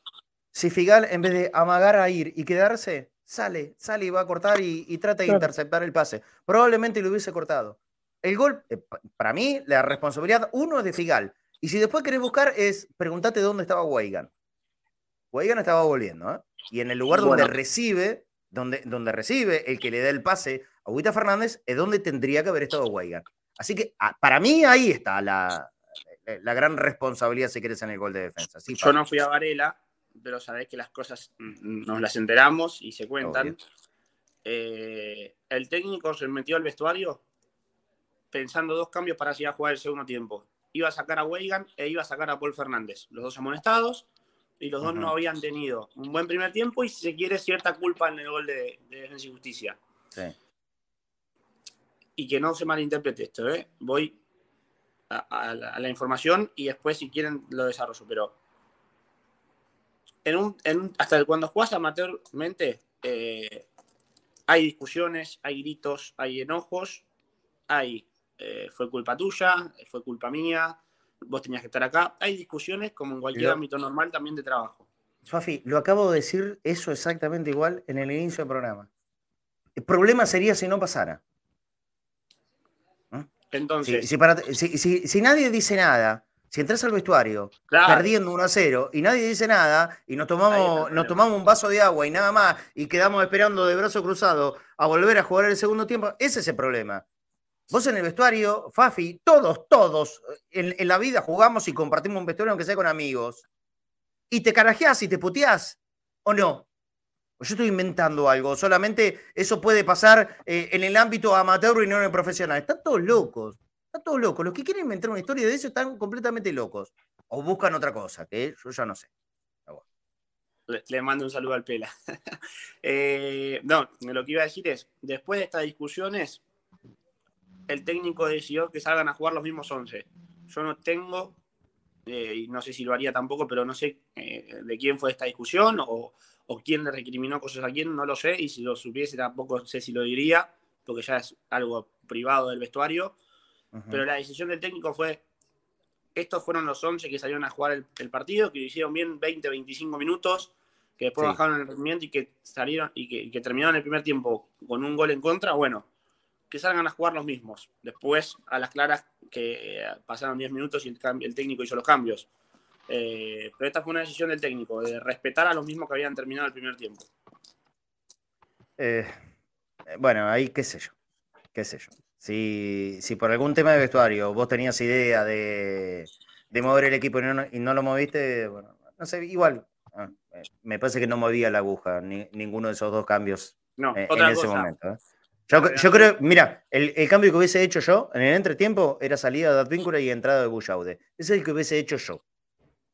si Figal, en vez de amagar a ir y quedarse, sale, sale y va a cortar y, trata de interceptar el pase. Probablemente lo hubiese cortado. El gol, eh, para mí, la responsabilidad, uno es de Figal. Y si después querés buscar, es pregúntate dónde estaba Weigan. Weigan estaba volviendo, ¿eh? Y en el lugar donde recibe, donde, donde recibe el que le da el pase a Huita Fernández, es donde tendría que haber estado Weigan. Así que ah, para mí ahí está la, la gran responsabilidad, si querés, en el gol de defensa. Yo no fui a Varela, pero sabés que las cosas nos las enteramos y se cuentan. Eh, el técnico se metió al vestuario pensando dos cambios para así a jugar el segundo tiempo. Iba a sacar a Weigan e iba a sacar a Paul Fernández. Los dos amonestados y los dos no habían tenido un buen primer tiempo y se quiere cierta culpa en el gol de, Defensa y Justicia. Y que no se malinterprete esto, ¿eh? Voy a, la, información y después si quieren lo desarrollo, pero hasta cuando juegas amateurmente, eh, hay discusiones, hay gritos, hay enojos, hay eh, fue culpa tuya, fue culpa mía, vos tenías que estar acá. Hay discusiones como en cualquier ámbito normal también de trabajo. Fafi, lo acabo de decir eso exactamente igual en el inicio del programa. El problema sería si no pasara. Entonces. si, nadie dice nada, si entras al vestuario perdiendo 1 a 0 y nadie dice nada y nos tomamos, nos tomamos un vaso de agua y nada más y quedamos esperando de brazo cruzado a volver a jugar el segundo tiempo, ese es el problema. Vos en el vestuario, Fafi, todos, todos en, la vida jugamos y compartimos un vestuario aunque sea con amigos. Y te carajeás y te puteás, ¿o no? yo estoy inventando algo, solamente eso puede pasar eh, en el ámbito amateur y no en el profesional. Están todos locos. Están todos locos. Los que quieren inventar una historia de eso están completamente locos. O buscan otra cosa, que yo ya no sé. Le, mando un saludo al Pela. Eh, no, lo que iba a decir es, después de estas discusiones, el técnico decidió que salgan a jugar los mismos 11. Yo no tengo, eh, y no sé si lo haría tampoco, pero no sé eh, de quién fue esta discusión o, o, quién le recriminó cosas a quién, no lo sé, y si lo supiese tampoco sé si lo diría, porque ya es algo privado del vestuario. Pero la decisión del técnico fue, estos fueron los 11 que salieron a jugar el, partido, que hicieron bien 20, 25 minutos, que después bajaron el rendimiento y que salieron y que, terminaron el primer tiempo con un gol en contra, bueno, que salgan a jugar los mismos. Después, a las claras, que eh, pasaron 10 minutos y el, técnico hizo los cambios. Eh, pero esta fue una decisión del técnico, de respetar a los mismos que habían terminado el primer tiempo. Eh, bueno, ahí qué sé yo, qué sé yo. Si, si por algún tema de vestuario vos tenías idea de, mover el equipo y no, lo moviste, bueno, no sé, igual. Ah, me parece que no movía la aguja ninguno de esos dos cambios en ese momento. Yo, creo, mira, el, cambio que hubiese hecho yo en el entretiempo era salida de Advíncula y entrada de Bullaude. Ese es el que hubiese hecho yo.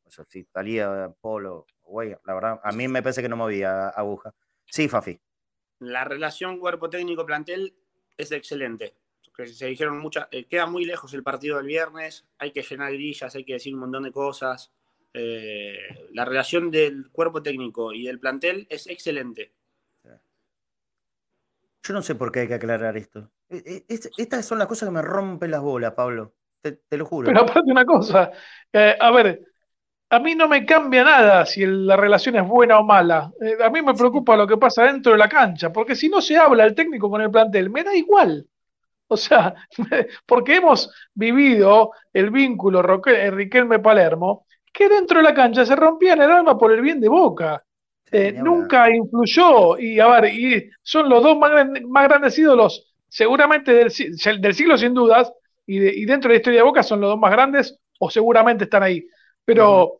Eso sí, salía Polo, güey, la verdad, a mí me parece que no movía aguja. Sí, Fafi. La relación cuerpo técnico-plantel es excelente que se dijeron muchas, eh, queda muy lejos el partido del viernes, hay que llenar grillas, hay que decir un montón de cosas. Eh, la relación del cuerpo técnico y del plantel es excelente. Yo no sé por qué hay que aclarar esto. E, e, estas son las cosas que me rompen las bolas, Pablo. Te, lo juro. Pero aparte una cosa, eh, a ver, a mí no me cambia nada si la relación es buena o mala. a mí me preocupa lo que pasa dentro de la cancha, porque si no se habla el técnico con el plantel, me da igual. O sea, porque hemos vivido el vínculo eh, Riquelme-Palermo, que dentro de la cancha se rompía en el alma por el bien de Boca. Eh, nunca influyó, y a ver, y son los dos más, grandes ídolos, seguramente del, siglo sin dudas, y, dentro de la historia de Boca son los dos más grandes, o seguramente están ahí. Pero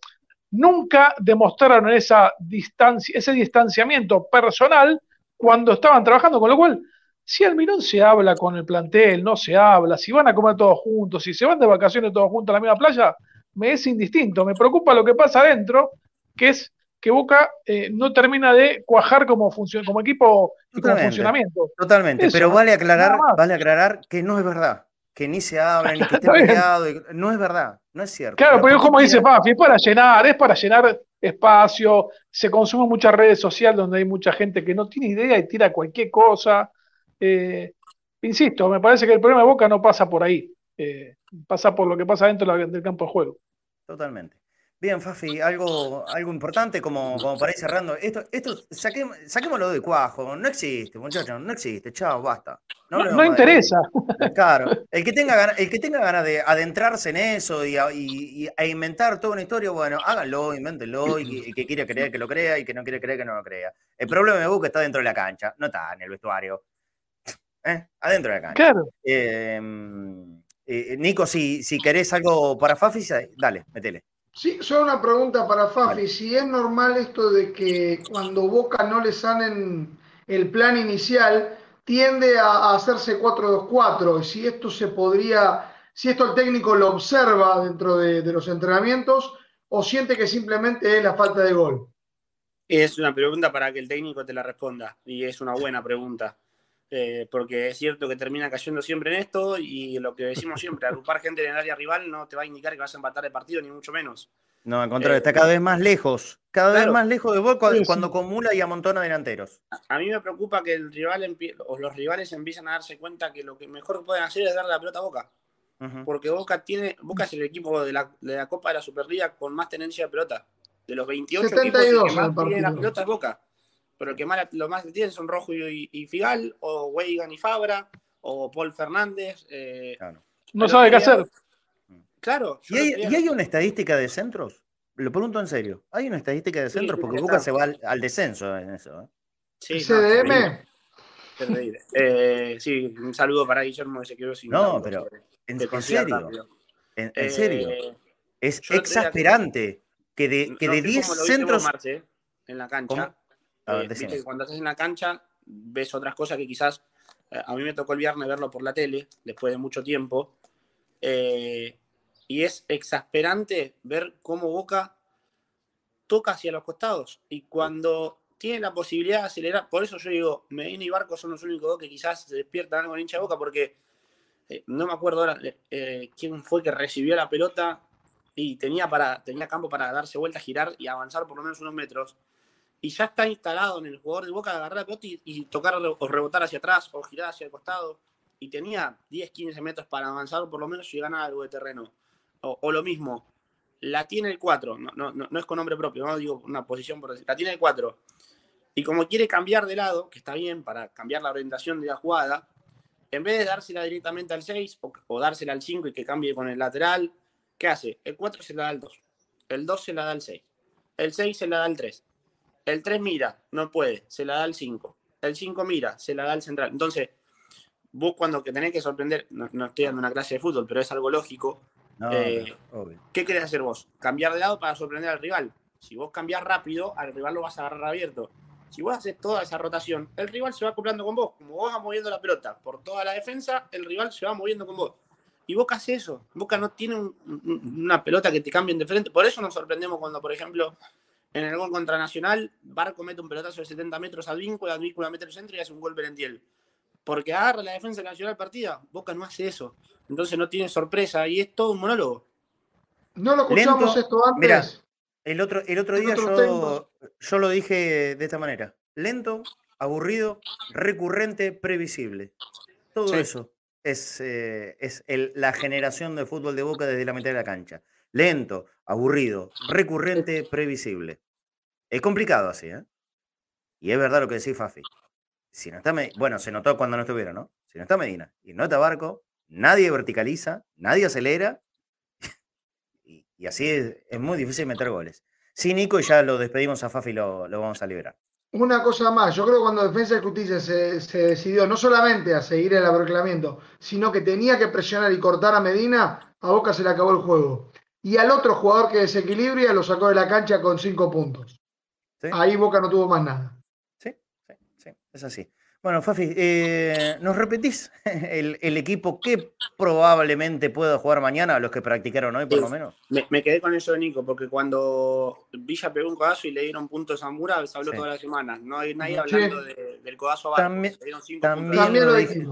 nunca demostraron esa distancia, ese distanciamiento personal cuando estaban trabajando, con lo cual, si Almirón se habla con el plantel, no se habla, si van a comer todos juntos, si se van de vacaciones todos juntos a la misma playa, me es indistinto. Me preocupa lo que pasa adentro, que es que Boca eh, no termina de cuajar como, como equipo y como funcionamiento. Totalmente, pero vale aclarar, vale aclarar que no es verdad que ni se habla, ni que esté peleado. No es verdad, no es cierto. Claro, pero como dice Fafi, es para llenar, es para llenar espacio, se consumen muchas redes sociales donde hay mucha gente que no tiene idea y tira cualquier cosa. Eh, insisto, me parece que el problema de Boca no pasa por ahí, eh, pasa por lo que pasa dentro del campo de juego. Totalmente. Bien, Fafi, algo, algo importante como, como para ir cerrando. Esto, esto saquémoslo de cuajo. No existe, muchachos, no existe. Chao, basta. No, interesa. Claro, el que tenga el que tenga ganas de adentrarse en eso y, y, e inventar toda una historia, bueno, háganlo, invéntenlo, y, que quiera creer que lo crea y que no quiere creer que no lo crea. El problema de Boca está dentro de la cancha, no está en el vestuario. ¿Eh? Adentro de la cancha. Claro. Em, eh, Nico, si, si querés algo para Fafi, dale, metele. Sí, solo una pregunta para Fafi. Si es normal esto de que cuando Boca no le salen el plan inicial, tiende a, hacerse 4-2-4. Y si esto se podría, si esto el técnico lo observa dentro de, los entrenamientos o siente que simplemente es la falta de gol. Es una pregunta para que el técnico te la responda. Y es una buena pregunta. Eh, porque es cierto que termina cayendo siempre en esto y lo que decimos siempre, agrupar gente en el área rival no te va a indicar que vas a empatar el partido, ni mucho menos. No, al contrario, está cada vez más lejos, cada vez más lejos de vos cuando, acumula y amontona delanteros. A, mí me preocupa que el rival o los rivales empiezan a darse cuenta que lo que mejor pueden hacer es darle la pelota a Boca. Porque Boca tiene, Boca es el equipo de la, Copa de la Superliga con más tenencia de pelota. De los 28 equipos que más tiene la pelota es Boca pero el que más, lo más tienen son Rojo y, Figal, o Weigan y Fabra, o Paul Fernández. Eh, no sabe qué hacer. Claro. ¿Y hay, una estadística de centros? Lo pregunto en serio. ¿Hay una estadística de centros? porque Boca se va al, descenso en eso. ¿eh? Sí, CDM. Eh, sí, un saludo para Guillermo que se quedó sin. No, pero en, serio. En, serio. Es exasperante que de, que de 10 centros. en la cancha. Eh, cuando estás en la cancha ves otras cosas que quizás eh, a mí me tocó el viernes verlo por la tele, después de mucho tiempo, eh, y es exasperante ver cómo Boca toca hacia los costados. Y cuando tiene la posibilidad de acelerar, por eso yo digo, Medina y Barco son los únicos dos que quizás se despiertan algo en hincha de Boca, porque no me acuerdo ahora quién fue que recibió la pelota y tenía, para, tenía campo para darse vuelta, girar y avanzar por lo menos unos metros y ya está instalado en el jugador de Boca de agarrar la pelota y, tocar o rebotar hacia atrás o girar hacia el costado. Y tenía 10, 15 metros para avanzar o por lo menos llegar a algo de terreno. O, lo mismo, la tiene el 4, no, no, no, es con nombre propio, no digo una posición por decir, la tiene el 4. Y como quiere cambiar de lado, que está bien para cambiar la orientación de la jugada, en vez de dársela directamente al 6 o, o dársela al 5 y que cambie con el lateral, ¿qué hace? El 4 se la da al 2, el 2 se la da al 6, el 6 se la da al 3 el 3 mira, no puede, se la da al 5. El 5 mira, se la da al central. Entonces, vos cuando que tenés que sorprender, no, estoy dando una clase de fútbol, pero es algo lógico. Eh, ¿Qué querés hacer vos? Cambiar de lado para sorprender al rival. Si vos cambiás rápido, al rival lo vas a agarrar abierto. Si vos haces toda esa rotación, el rival se va acoplando con vos. Como vos vas moviendo la pelota por toda la defensa, el rival se va moviendo con vos. Y Boca hace eso. Boca no tiene una pelota que te cambien de frente. Por eso nos sorprendemos cuando, por ejemplo, en el gol contra Nacional, Barco mete un pelotazo de 70 metros al vínculo, al vínculo mete el centro y hace un gol Berentiel. Porque agarra la defensa nacional partida. Boca no hace eso. Entonces no tiene sorpresa y es todo un monólogo. No lo escuchamos esto antes. Mira, el otro, el otro día yo, yo, lo dije de esta manera. Lento, aburrido, recurrente, previsible. Todo eso es, eh, es la generación de fútbol de Boca desde la mitad de la cancha. Lento, aburrido, recurrente, previsible. Es complicado así, ¿eh? Y es verdad lo que decís, Fafi. Si no está bueno, se notó cuando no estuviera, ¿no? Si no está Medina y no está Barco, nadie verticaliza, nadie acelera. y, así es, muy difícil meter goles. Sí, Nico, y ya lo despedimos a Fafi y lo, lo vamos a liberar. Una cosa más, yo creo que cuando Defensa de Justicia se, decidió no solamente a seguir el abroclamiento, sino que tenía que presionar y cortar a Medina, a Boca se le acabó el juego. Y al otro jugador que desequilibria lo sacó de la cancha con cinco puntos. Ahí Boca no tuvo más nada. Sí, sí, sí, es así. Bueno, Fafi, eh, ¿nos repetís el, equipo que probablemente pueda jugar mañana, los que practicaron hoy por lo menos? Me, quedé con eso de Nico, porque cuando Villa pegó un codazo y le dieron puntos a Mura, se habló toda la semana. No hay nadie hablando del codazo abajo. También, también, lo dije.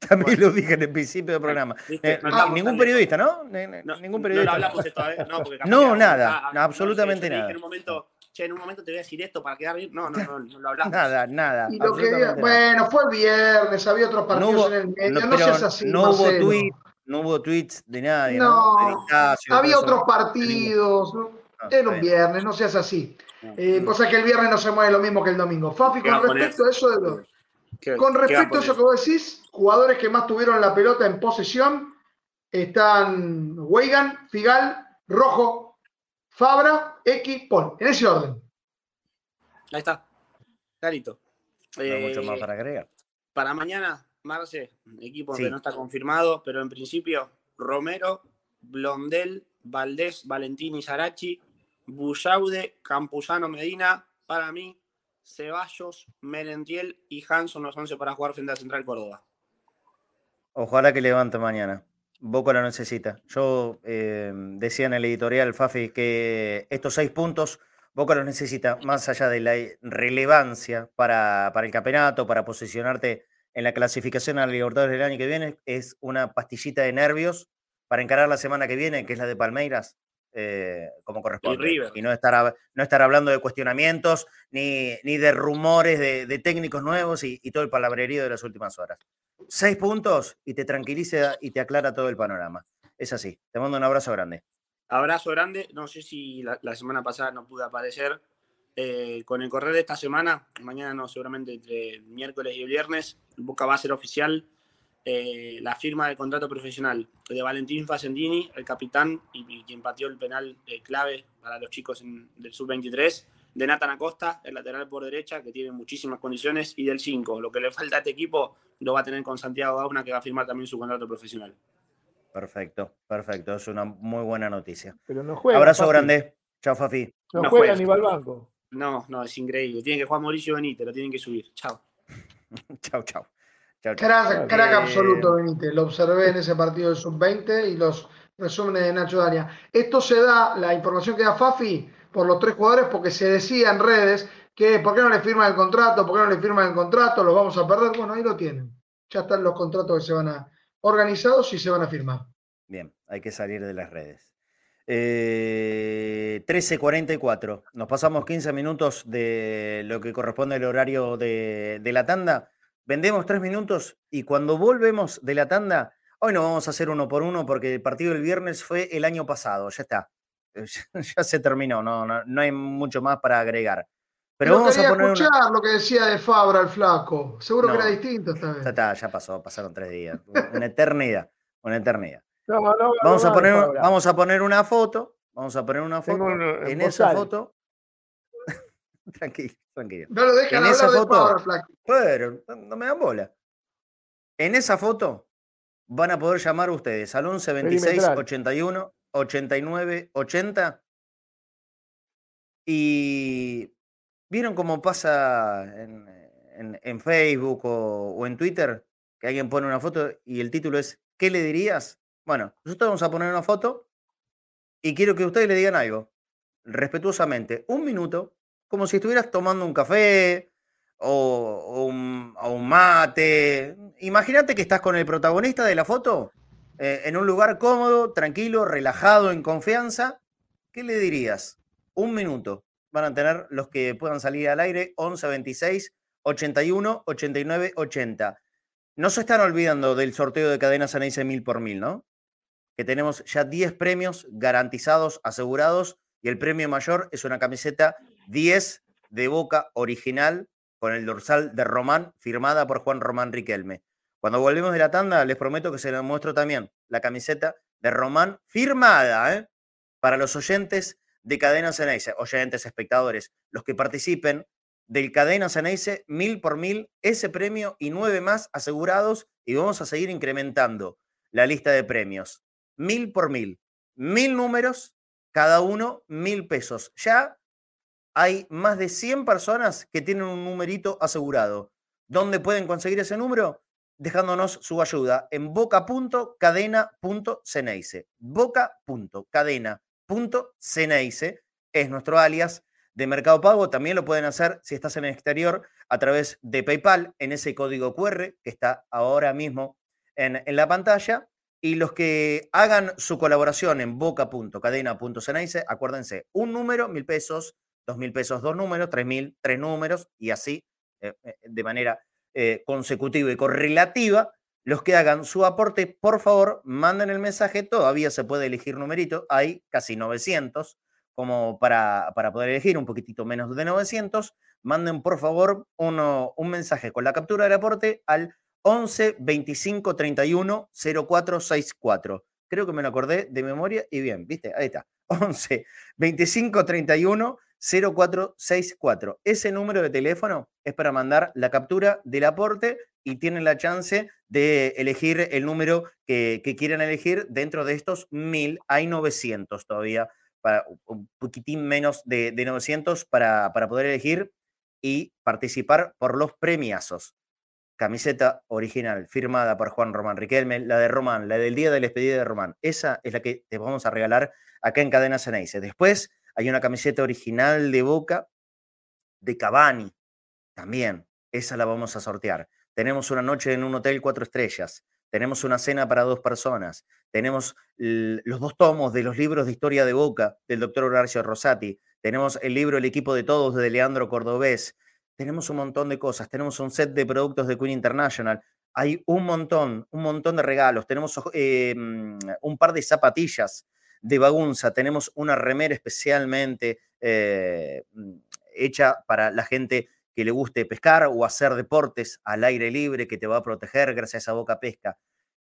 También lo dije en el principio del programa. Eh, ningún periodista, ¿no? Ningún periodista. No, lo hablamos esta vez, no, no nada, absolutamente nada. En un momento che, en un momento te voy a decir esto para quedar bien. No, no, no, no lo hablamos. Nada, nada. bueno, fue el viernes, había otros partidos en el medio, no, seas así. No hubo, tweet, no hubo tweets de nadie. No, había otros partidos. Era un viernes, no seas así. Eh, cosa que el viernes no se mueve lo mismo que el domingo. Fafi, con respecto a eso de los. Con respecto a eso que vos decís, jugadores que más tuvieron la pelota en posesión están Weigan, Figal, Rojo, Fabra, X, Paul. En ese orden. Ahí está. Clarito. No hay mucho más eh, para agregar. Para mañana, Marce, equipo que no está confirmado, pero en principio, Romero, Blondel, Valdés, Valentini, Sarachi, Bullaude, Campuzano, Medina, para mí, Ceballos, Merentiel y Hanson los 11 para jugar frente a Central Córdoba. Ojalá que levante mañana. Boca lo necesita. Yo eh, decía en el editorial, Fafi, que estos seis puntos Boca los necesita, más allá de la relevancia para, para, el campeonato, para posicionarte en la clasificación a la Libertadores del año que viene, es una pastillita de nervios para encarar la semana que viene, que es la de Palmeiras, eh, como corresponde. Y, no, estar, no estar hablando de cuestionamientos ni, ni de rumores de, técnicos nuevos y, y todo el palabrerío de las últimas horas seis puntos y te tranquiliza y te aclara todo el panorama. Es así. Te mando un abrazo grande. Abrazo grande. No sé si la, semana pasada no pude aparecer. Eh, con el correr de esta semana, mañana no, seguramente entre miércoles y viernes, Boca va a ser oficial eh, la firma del contrato profesional de Valentín Facendini, el capitán y, quien pateó el penal eh, clave para los chicos del sub-23 de Nathan Acosta, el lateral por derecha, que tiene muchísimas condiciones, y del 5. Lo que le falta a este equipo lo va a tener con Santiago Gauna, que va a firmar también su contrato profesional. Perfecto, perfecto. Es una muy buena noticia. Pero no juega. Abrazo grande. Chao, Fafi. No, juega, ni va al banco. No, no, es increíble. Tiene que jugar Mauricio Benítez, lo tienen que subir. Chao. chao, chao. Crack, crack absoluto Benítez. Lo observé en ese partido del sub-20 y los resúmenes de Nacho Daria. Esto se da, la información que da Fafi, por los tres jugadores porque se decía en redes que ¿por qué no le firman el contrato? ¿Por qué no le firman el contrato? ¿Los vamos a perder? Bueno, ahí lo tienen. Ya están los contratos que se van a organizados y se van a firmar. Bien, hay que salir de las redes. 13.44. Eh, Nos pasamos 15 minutos de lo que corresponde al horario de, de, la tanda. Vendemos tres minutos y cuando volvemos de la tanda, hoy no vamos a hacer uno por uno porque el partido del viernes fue el año pasado, ya está. ya se terminó, no, no, hay mucho más para agregar. Pero vamos a poner escuchar lo que decía de Fabra el flaco. Seguro que era distinto esta vez. Ya, ya pasó, pasaron tres días. Una eternidad, una eternidad. vamos, a poner, vamos a poner una foto. Vamos a poner una foto. en esa foto. tranquilo, tranquilo. No lo dejan en esa foto, Pero no me dan bola. En esa foto van a poder llamar ustedes al 11 26 81 89, 80. Y vieron cómo pasa en, Facebook o, en Twitter que alguien pone una foto y el título es ¿Qué le dirías? Bueno, nosotros vamos a poner una foto y quiero que ustedes le digan algo, respetuosamente, un minuto, como si estuvieras tomando un café o, un, mate. Imagínate que estás con el protagonista de la foto eh, en un lugar cómodo, tranquilo, relajado, en confianza, ¿qué le dirías? Un minuto. Van a tener los que puedan salir al aire, 11 26 81 89 80. No se están olvidando del sorteo de cadenas Anaíse mil por mil, ¿no? Que tenemos ya 10 premios garantizados, asegurados, y el premio mayor es una camiseta 10 de boca original con el dorsal de Román, firmada por Juan Román Riquelme. Cuando volvemos de la tanda, les prometo que se les muestro también la camiseta de Román firmada ¿eh? para los oyentes de Cadena Ceneice, oyentes, espectadores, los que participen del Cadena Ceneice, mil por mil, ese premio y nueve más asegurados y vamos a seguir incrementando la lista de premios. Mil por mil, mil números, cada uno mil pesos. Ya hay más de 100 personas que tienen un numerito asegurado. ¿Dónde pueden conseguir ese número? Dejándonos su ayuda en boca.cadena.ceneice. Boca.cadena.ceneice es nuestro alias de Mercado Pago. También lo pueden hacer si estás en el exterior a través de PayPal en ese código QR que está ahora mismo en, la pantalla. Y los que hagan su colaboración en boca.cadena.ceneice, acuérdense, un número, mil pesos, dos mil pesos, dos números, tres mil, tres números, y así eh, eh, de manera eh, consecutiva y correlativa. Los que hagan su aporte, por favor, manden el mensaje. Todavía se puede elegir numerito. Hay casi 900 como para, para poder elegir un poquitito menos de 900. Manden, por favor, uno, un mensaje con la captura del aporte al 11 25 31 0464. Creo que me lo acordé de memoria y bien, ¿viste? Ahí está. 11 25 31 0464. Ese número de teléfono es para mandar la captura del aporte y tienen la chance de elegir el número que, quieran elegir dentro de estos mil. Hay 900 todavía, para, un poquitín menos de, 900 para, para poder elegir y participar por los premiazos. Camiseta original, firmada por Juan Román Riquelme, la de Román, la del día de la despedida de Román. Esa es la que te vamos a regalar acá en Cadena Ceneice. Después hay una camiseta original de Boca de Cavani también. Esa la vamos a sortear. Tenemos una noche en un hotel cuatro estrellas. Tenemos una cena para dos personas. Tenemos los dos tomos de los libros de historia de Boca del doctor Horacio Rosati. Tenemos el libro El equipo de todos de Leandro Cordobés. Tenemos un montón de cosas. Tenemos un set de productos de Queen International. Hay un montón, un montón de regalos. Tenemos eh, mm, un par de zapatillas de Bagunza. Tenemos una remera especialmente eh, mm, hecha para la gente que le guste pescar o hacer deportes al aire libre que te va a proteger gracias a Boca Pesca.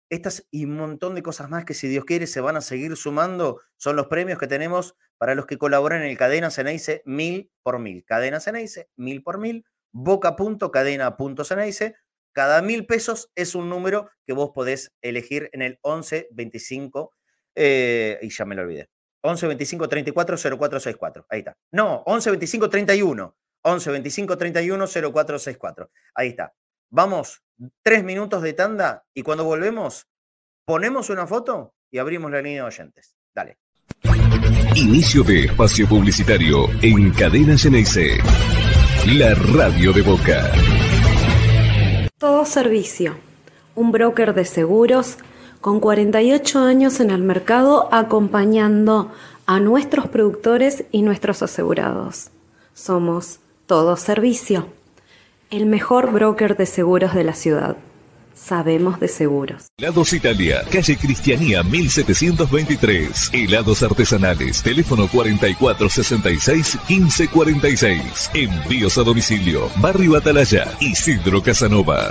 Estas y un montón de cosas más que si Dios quiere se van a seguir sumando son los premios que tenemos para los que colaboran en el Cadena Ceneice mil por mil. Cadena Ceneice mil por mil, boca.cadena.ceneice. Cada mil pesos es un número que vos podés elegir en el 11 25 eh, y ya me lo olvidé. 11 25 34 0464. Ahí está. No, 11 25 31. 11 25 31 0464. Ahí está. Vamos, tres minutos de tanda y cuando volvemos, ponemos una foto y abrimos la línea de oyentes. Dale. Inicio de espacio publicitario en Cadena Geneise. La radio de Boca. Todo servicio. Un broker de seguros con 48 años en el mercado acompañando a nuestros productores y nuestros asegurados. Somos Todo Servicio, el mejor broker de seguros de la ciudad. Sabemos de seguros. Helados Italia, calle Cristianía 1723. Helados artesanales, teléfono 4466-1546. Envíos a domicilio, Barrio Atalaya, Isidro Casanova.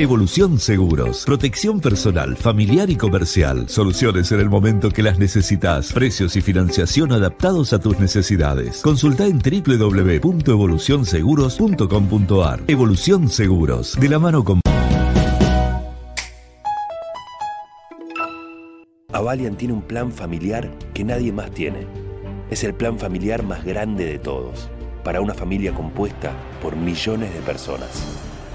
Evolución Seguros. Protección personal, familiar y comercial. Soluciones en el momento que las necesitas. Precios y financiación adaptados a tus necesidades. Consulta en www.evolucionseguros.com.ar. Evolución Seguros. De la mano con Avalian tiene un plan familiar que nadie más tiene. Es el plan familiar más grande de todos, para una familia compuesta por millones de personas.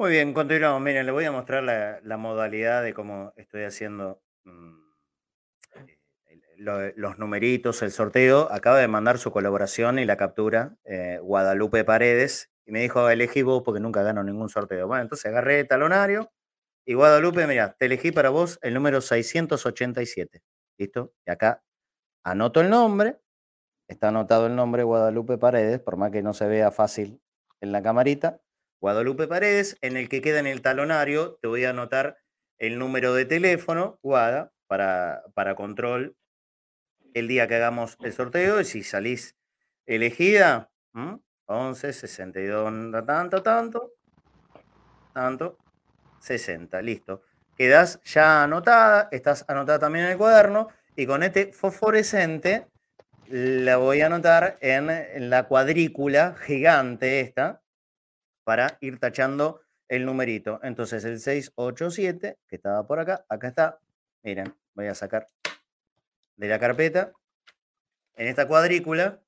Muy bien, continuamos. Miren, le voy a mostrar la, modalidad de cómo estoy haciendo mm, los numeritos, el sorteo. Acaba de mandar su colaboración y la captura eh, Guadalupe Paredes. Y me dijo, elegí vos porque nunca gano ningún sorteo. Bueno, entonces agarré talonario y Guadalupe, mira, te elegí para vos el número 687. ¿Listo? Y acá anoto el nombre. Está anotado el nombre Guadalupe Paredes, por más que no se vea fácil en la camarita. Guadalupe Paredes, en el que queda en el talonario, te voy a anotar el número de teléfono, Guada, para, para control el día que hagamos el sorteo. Y si salís elegida, 11, 62, tanto, tanto, tanto, 60, listo. Quedas ya anotada, estás anotada también en el cuaderno y con este fosforescente la voy a anotar en, la cuadrícula gigante esta para ir tachando el numerito. Entonces el 687, que estaba por acá, acá está. Miren, voy a sacar de la carpeta. En esta cuadrícula,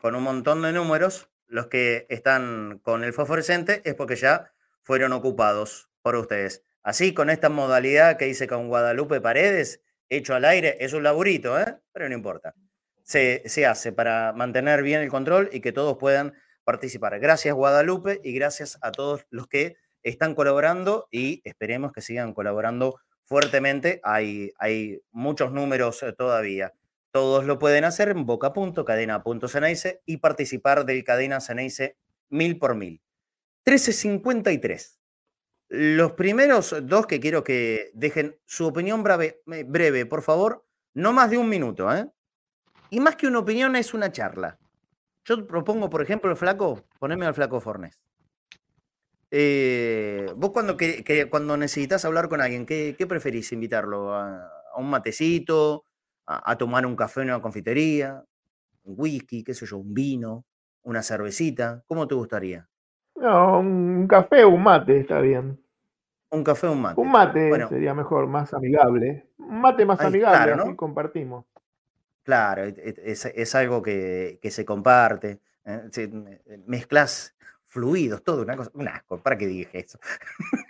con un montón de números, los que están con el fosforescente es porque ya fueron ocupados por ustedes. Así, con esta modalidad que hice con Guadalupe Paredes, hecho al aire, es un laburito, ¿eh? pero no importa. Se, se hace para mantener bien el control y que todos puedan participar. Gracias Guadalupe y gracias a todos los que están colaborando y esperemos que sigan colaborando fuertemente. Hay, hay muchos números eh, todavía. Todos lo pueden hacer en boca.cadena.ceneice y participar del Cadena Ceneice mil por mil. 1353. Los primeros dos que quiero que dejen su opinión breve, breve, por favor, no más de un minuto, ¿eh? Y más que una opinión es una charla. Yo propongo, por ejemplo, el flaco, poneme al flaco Fornés. Eh, vos cuando, que, cuando necesitas hablar con alguien, ¿qué, preferís invitarlo? ¿A, un matecito? A, tomar un café en una confitería? ¿Un whisky? ¿Qué sé yo? ¿Un vino? ¿Una cervecita? ¿Cómo te gustaría? No, un café o un mate está bien. Un café o un mate. Un mate sería mejor, más amigable. Un mate más amigable, claro, compartimos. Claro, es, algo que, se comparte. ¿eh? Eh, mezclas fluidos, todo, una cosa, un asco, ¿para qué dije eso?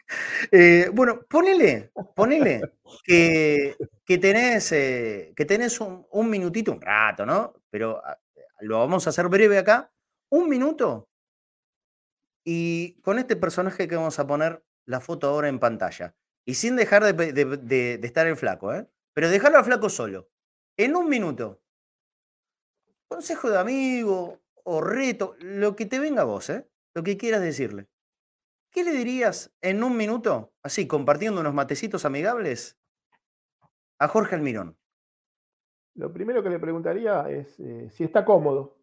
Eh, bueno, ponele, ponele que, que tenés, que tenés un, minutito, un rato, ¿no? Pero ah, lo vamos a hacer breve acá, un minuto, y con este personaje que vamos a poner la foto ahora en pantalla. Y sin dejar de, estar el flaco, ¿eh? Pero dejarlo al flaco solo. En un minuto. Consejo de amigo o reto, lo que te venga a vos, ¿eh? Lo que quieras decirle. ¿Qué le dirías en un minuto, así, compartiendo unos matecitos amigables, a Jorge Almirón? Lo primero que le preguntaría es eh, si está cómodo,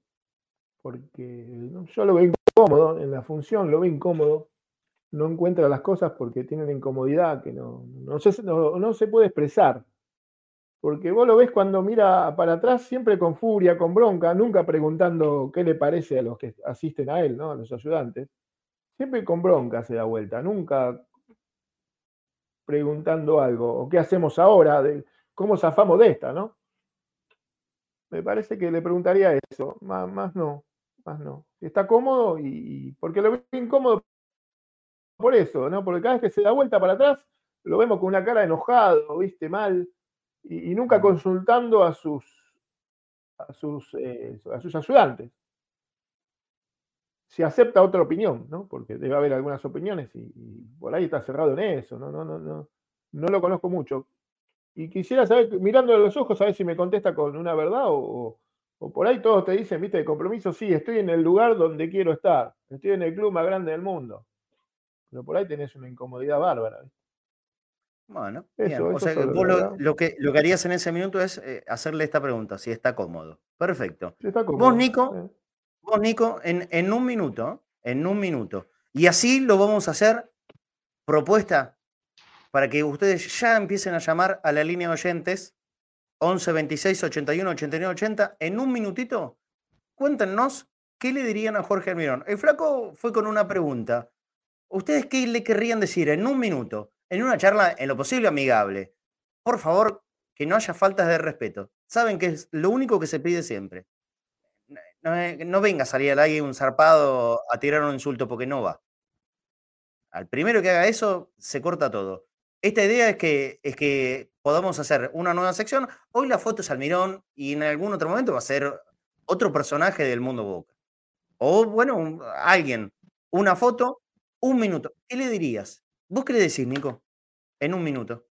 porque yo lo veo incómodo en la función, lo veo incómodo, no encuentra las cosas porque tiene una incomodidad que no, no, se, no, se puede expresar. Porque vos lo ves cuando mira para atrás siempre con furia, con bronca, nunca preguntando qué le parece a los que asisten a él, ¿no? a los ayudantes. Siempre con bronca se da vuelta, nunca preguntando algo, o qué hacemos ahora, cómo zafamos de esta, ¿no? Me parece que le preguntaría eso, más, no, más no. Está cómodo y, porque lo veo incómodo por eso, ¿no? Porque cada vez que se da vuelta para atrás, lo vemos con una cara enojado, viste, mal, y, nunca consultando a sus, a sus, eh, a sus ayudantes. Si acepta otra opinión, ¿no? Porque debe haber algunas opiniones y, por ahí está cerrado en eso, no, no, no, no, no lo conozco mucho. Y quisiera saber, mirándole a los ojos, a ver si me contesta con una verdad o, o por ahí todos te dicen, viste, de compromiso, sí, estoy en el lugar donde quiero estar, estoy en el club más grande del mundo pero por ahí tenés una incomodidad bárbara. Bueno, o sea, vos lo, que, lo que harías en ese minuto es eh, hacerle esta pregunta, si está cómodo. Perfecto. Vos, Nico, vos, Nico, en, en un minuto, en un minuto. Y así lo vamos a hacer propuesta para que ustedes ya empiecen a llamar a la línea de oyentes 11 26 81 89 80 en un minutito. Cuéntenos qué le dirían a Jorge Almirón. El flaco fue con una pregunta. ¿Ustedes qué le querrían decir en un minuto? En una charla en lo posible amigable. Por favor, que no haya faltas de respeto. Saben que es lo único que se pide siempre. No, venga a salir al aire un zarpado a tirar un insulto porque no va. Al primero que haga eso, se corta todo. Esta idea es que, es que podamos hacer una nueva sección. Hoy la foto es Almirón y en algún otro momento va a ser otro personaje del mundo Boca. O, bueno, alguien. Una foto, un minuto. ¿Qué le dirías? ¿Vos qué le Nico? En un minuto.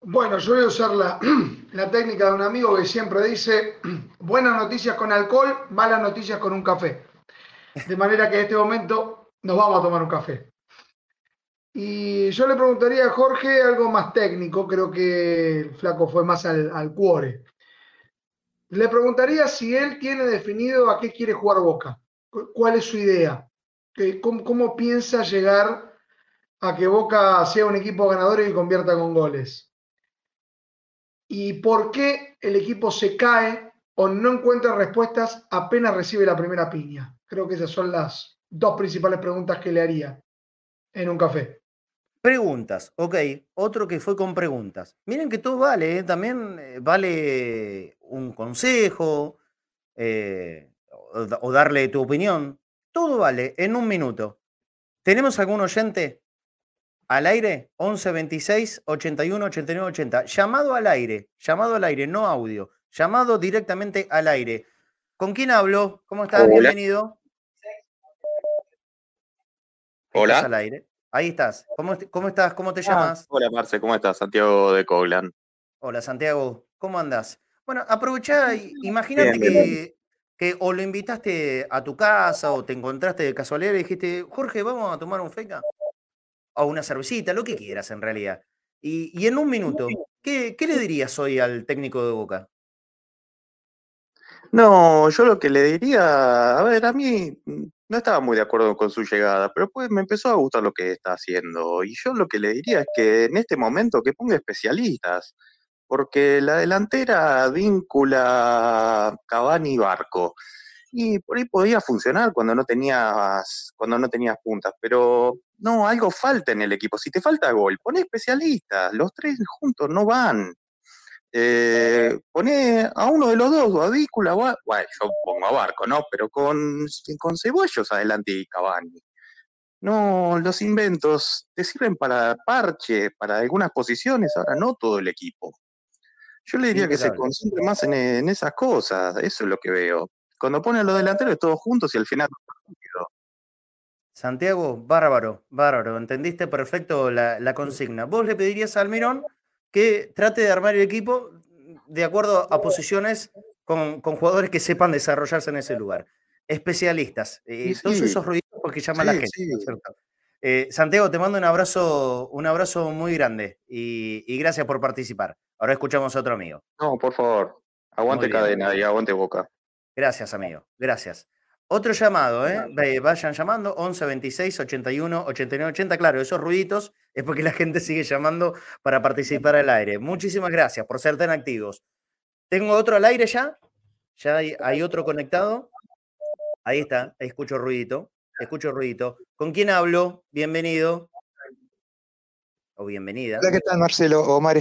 Bueno, yo voy a usar la, la, técnica de un amigo que siempre dice, buenas noticias con alcohol, malas noticias con un café. De manera que en este momento nos vamos a tomar un café. Y yo le preguntaría a Jorge algo más técnico, creo que el flaco fue más al, al cuore. Le preguntaría si él tiene definido a qué quiere jugar Boca, cuál es su idea, cómo, cómo piensa llegar a que Boca sea un equipo ganador y convierta con goles. ¿Y por qué el equipo se cae o no encuentra respuestas apenas recibe la primera piña? Creo que esas son las dos principales preguntas que le haría en un café. Preguntas, ok. Otro que fue con preguntas. Miren que todo vale, ¿eh? también eh, vale un consejo eh, o darle tu opinión. Todo vale en un minuto. ¿Tenemos algún oyente? Al aire 11 26 81 89 80. Llamado al aire, llamado al aire, no audio. Llamado directamente al aire. ¿Con quién hablo? ¿Cómo estás? Bienvenido. Hola. al aire. Ahí estás. ¿Cómo, ¿Cómo, estás? ¿Cómo te ah, llamas? Hola, Marce. ¿Cómo estás? Santiago de Coglan. Hola, Santiago. ¿Cómo andas? Bueno, aprovechá, imagínate que, que o lo invitaste a tu casa o te encontraste de casualidad y dijiste, Jorge, vamos a tomar un feca o una cervecita, lo que quieras en realidad. Y, en un minuto, ¿qué, le dirías hoy al técnico de Boca? No, yo lo que le diría, a ver, a mí mm, no estaba muy de acuerdo con su llegada, pero pues me empezó a gustar lo que está haciendo. Y yo lo que le diría es que en este momento que ponga especialistas, porque la delantera vincula Cavani y Barco y por ahí podía funcionar cuando no tenías, cuando no tenías puntas, pero no, algo falta en el equipo. Si te falta gol, pone especialistas, los tres juntos no van. Eh, pone a uno de los dos, a Vícula, bueno, yo pongo a Barco, ¿no? Pero con, con Cebollos adelante y Cavani. No, los inventos te sirven para parche, para algunas posiciones, ahora no todo el equipo. Yo le diría que se concentre más en, en, esas cosas, eso es lo que veo. Cuando ponen los delanteros todos juntos y al final Santiago, bárbaro, bárbaro. Entendiste perfecto la, consigna. Vos le pedirías a Almirón que trate de armar el equipo de acuerdo a posiciones con, jugadores que sepan desarrollarse en ese lugar. Especialistas. Eh, todos esos ruidos porque llama la gente. Eh, Santiago, te mando un abrazo, un abrazo muy grande y, y, gracias por participar. Ahora escuchamos a otro amigo. No, por favor. Aguante cadena y aguante boca. Gracias, amigo. Gracias. Otro llamado, ¿eh? Vayan llamando, 11 26 81 89 80. Claro, esos ruiditos es porque la gente sigue llamando para participar al aire. Muchísimas gracias por ser tan activos. ¿Tengo otro al aire ya? ¿Ya hay, otro conectado? Ahí está, ahí escucho ruidito. Escucho ruidito. ¿Con quién hablo? Bienvenido. O bienvenida. Hola, ¿qué tal, Marcelo? Omar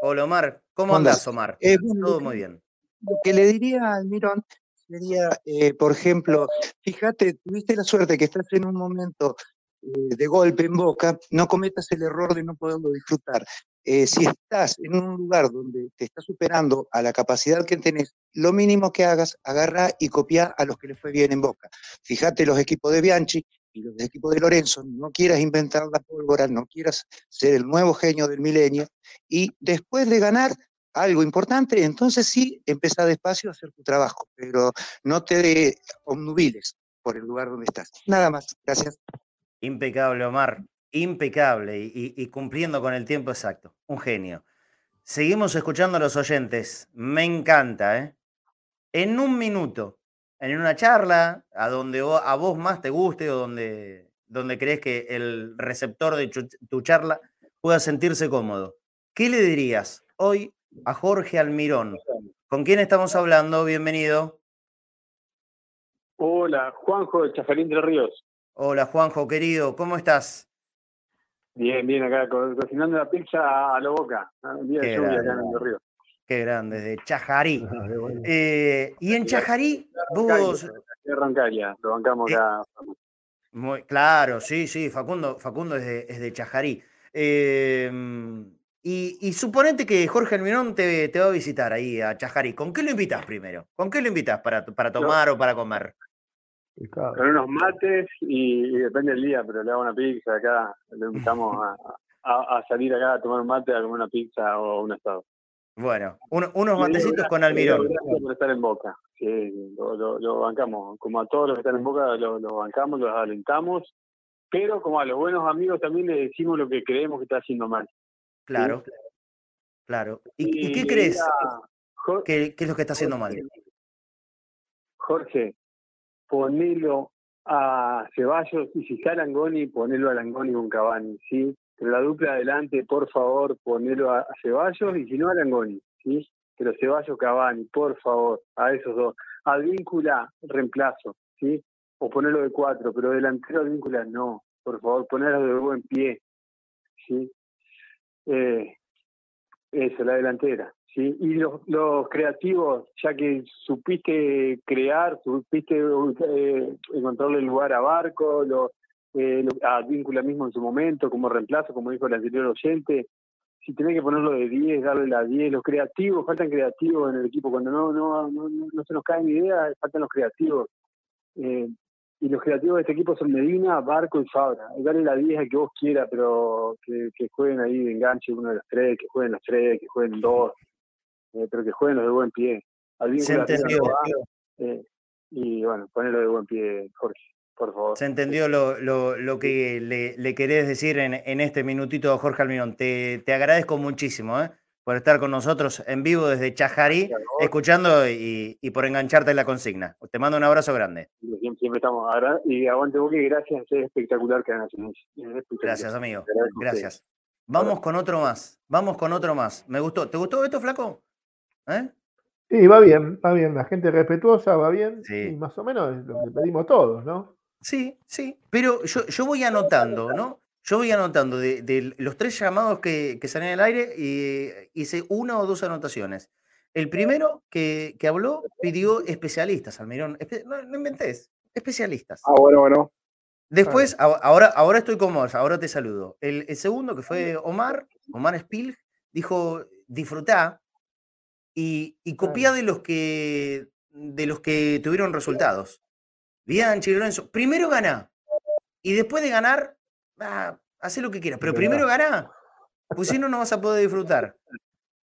Hola, Omar. ¿Cómo andas, Omar? Eh, Todo muy bien. Lo que le diría al Mirón sería, eh, por ejemplo, fíjate, tuviste la suerte que estás en un momento eh, de golpe en boca, no cometas el error de no poderlo disfrutar. Eh, si estás en un lugar donde te está superando a la capacidad que tenés, lo mínimo que hagas, agarra y copia a los que les fue bien en boca. Fíjate los equipos de Bianchi y los equipos de Lorenzo, no quieras inventar la pólvora, no quieras ser el nuevo genio del milenio, y después de ganar, algo importante, entonces sí, empieza despacio a hacer tu trabajo, pero no te obnubiles por el lugar donde estás. Nada más, gracias. Impecable, Omar. impecable y, cumpliendo con el tiempo exacto. Un genio. Seguimos escuchando a los oyentes. Me encanta, ¿eh? En un minuto, en una charla, a donde a vos más te guste o donde, donde crees que el receptor de tu charla pueda sentirse cómodo. ¿Qué le dirías hoy a Jorge Almirón? ¿Con quién estamos hablando? Bienvenido. Hola, Juanjo de Chafarín de Ríos. Hola, Juanjo, querido, ¿cómo estás? Bien, bien, acá cocinando la pizza a la boca. Día de lluvia acá en el río. Qué grande, de Chajarí. Ah, eh, y en Chajarí, vos. Lo bancamos eh, acá. Muy, claro, sí, sí, Facundo, Facundo es de, es de Chajarí. Y, y, suponete que Jorge Almirón te, te, va a visitar ahí a Chajarí. ¿Con qué lo invitas primero? ¿Con qué lo invitas para, para tomar o para comer? Con unos mates y, depende del día, pero le hago una pizza acá. Le invitamos a, a, salir acá a tomar un mate, a comer una pizza o un asado. Bueno, unos matecitos con Almirón. Gracias por estar en Boca. Sí, lo, lo, bancamos. Como a todos los que están en Boca, lo, lo, bancamos, los alentamos. Pero como a los buenos amigos también le decimos lo que creemos que está haciendo mal. Claro, claro. ¿Y, qué crees? ¿Qué, ¿Qué es lo que está haciendo mal? Jorge, ponelo a Ceballos y si está Langoni, ponelo a Langoni con Cavani, ¿sí? Pero la dupla adelante, por favor, ponelo a, Ceballos y si no a Langoni, ¿sí? Pero Ceballos Cavani, por favor, a esos dos. Advíncula, reemplazo, ¿sí? O ponerlo de cuatro, pero delantero Advíncula no, por favor, ponerlo de buen pie, ¿sí? Eh, eso, la delantera. ¿sí? Y los, los creativos, ya que supiste crear, supiste eh, encontrarle lugar a Barco, lo, eh, a Víncula mismo en su momento, como reemplazo, como dijo el anterior oyente, si tenés que ponerlo de 10, darle la 10, los creativos, faltan creativos en el equipo, cuando no, no, no, no se nos caen ideas, faltan los creativos. Eh, y los creativos de este equipo son Medina, Barco y Fabra. Dale la 10 a que vos quieras, pero que, que, jueguen ahí de enganche uno de los tres, que jueguen los tres, que jueguen dos, eh, pero que jueguen los de buen pie. Se entendió. Eh, y bueno, ponelo de buen pie, Jorge, por favor. Se entendió lo, lo, lo que le, le, querés decir en, en, este minutito, Jorge Almirón. Te, te agradezco muchísimo ¿eh? Por estar con nosotros en vivo desde Chajarí, escuchando y, y, por engancharte en la consigna. Te mando un abrazo grande. Siempre, siempre estamos ahora y aguante Boque, gracias, es espectacular que hagan Gracias, amigo. Gracias. Vamos con otro más. Vamos con otro más. Me gustó. ¿Te gustó esto, Flaco? ¿Eh? Sí, va bien, va bien. La gente respetuosa va bien. Sí. Y más o menos es lo que pedimos todos, ¿no? Sí, sí. Pero yo, yo voy anotando, ¿no? Yo voy anotando de, los tres llamados que, que salen al aire y hice una o dos anotaciones. El primero que, que habló pidió especialistas, Almirón. no, no inventés, especialistas. Ah, bueno, bueno. Después, ahora, ahora estoy con vos, ahora te saludo. El, el segundo, que fue Omar, Omar Spilg, dijo, disfrutá, y, y copia de los que de los que tuvieron resultados. Bianchi, Lorenzo, primero gana. Y después de ganar, ah, hace lo que quieras. Pero primero gana. Pues si no, no vas a poder disfrutar.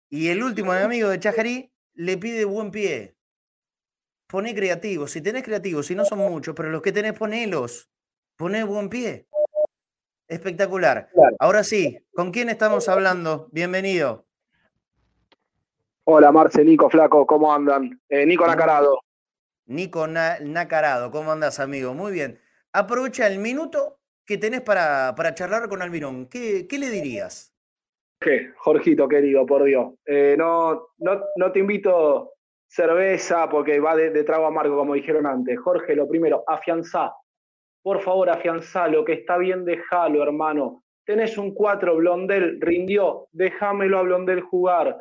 Y el último amigo de Chajarí le pide buen pie. Pone creativo. Si tenés creativos, si no son muchos, pero los que tenés, ponelos. Poné buen pie. Espectacular. Ahora sí, ¿con quién estamos hablando? Bienvenido. Hola Marce, Nico Flaco, ¿cómo andan? Eh, Nico Nacarado. Nico Nacarado, ¿cómo andas, amigo? Muy bien. Aprovecha el minuto que tenés para, para charlar con Almirón. ¿Qué, ¿Qué, le dirías? ¿Qué? Jorgito, querido, por Dios. Eh, no, no, no, te invito cerveza porque va de, de, trago amargo, como dijeron antes. Jorge, lo primero, afianzá. Por favor, afianzá lo que está bien, déjalo, hermano. Tenés un 4, Blondel rindió, déjamelo a Blondel jugar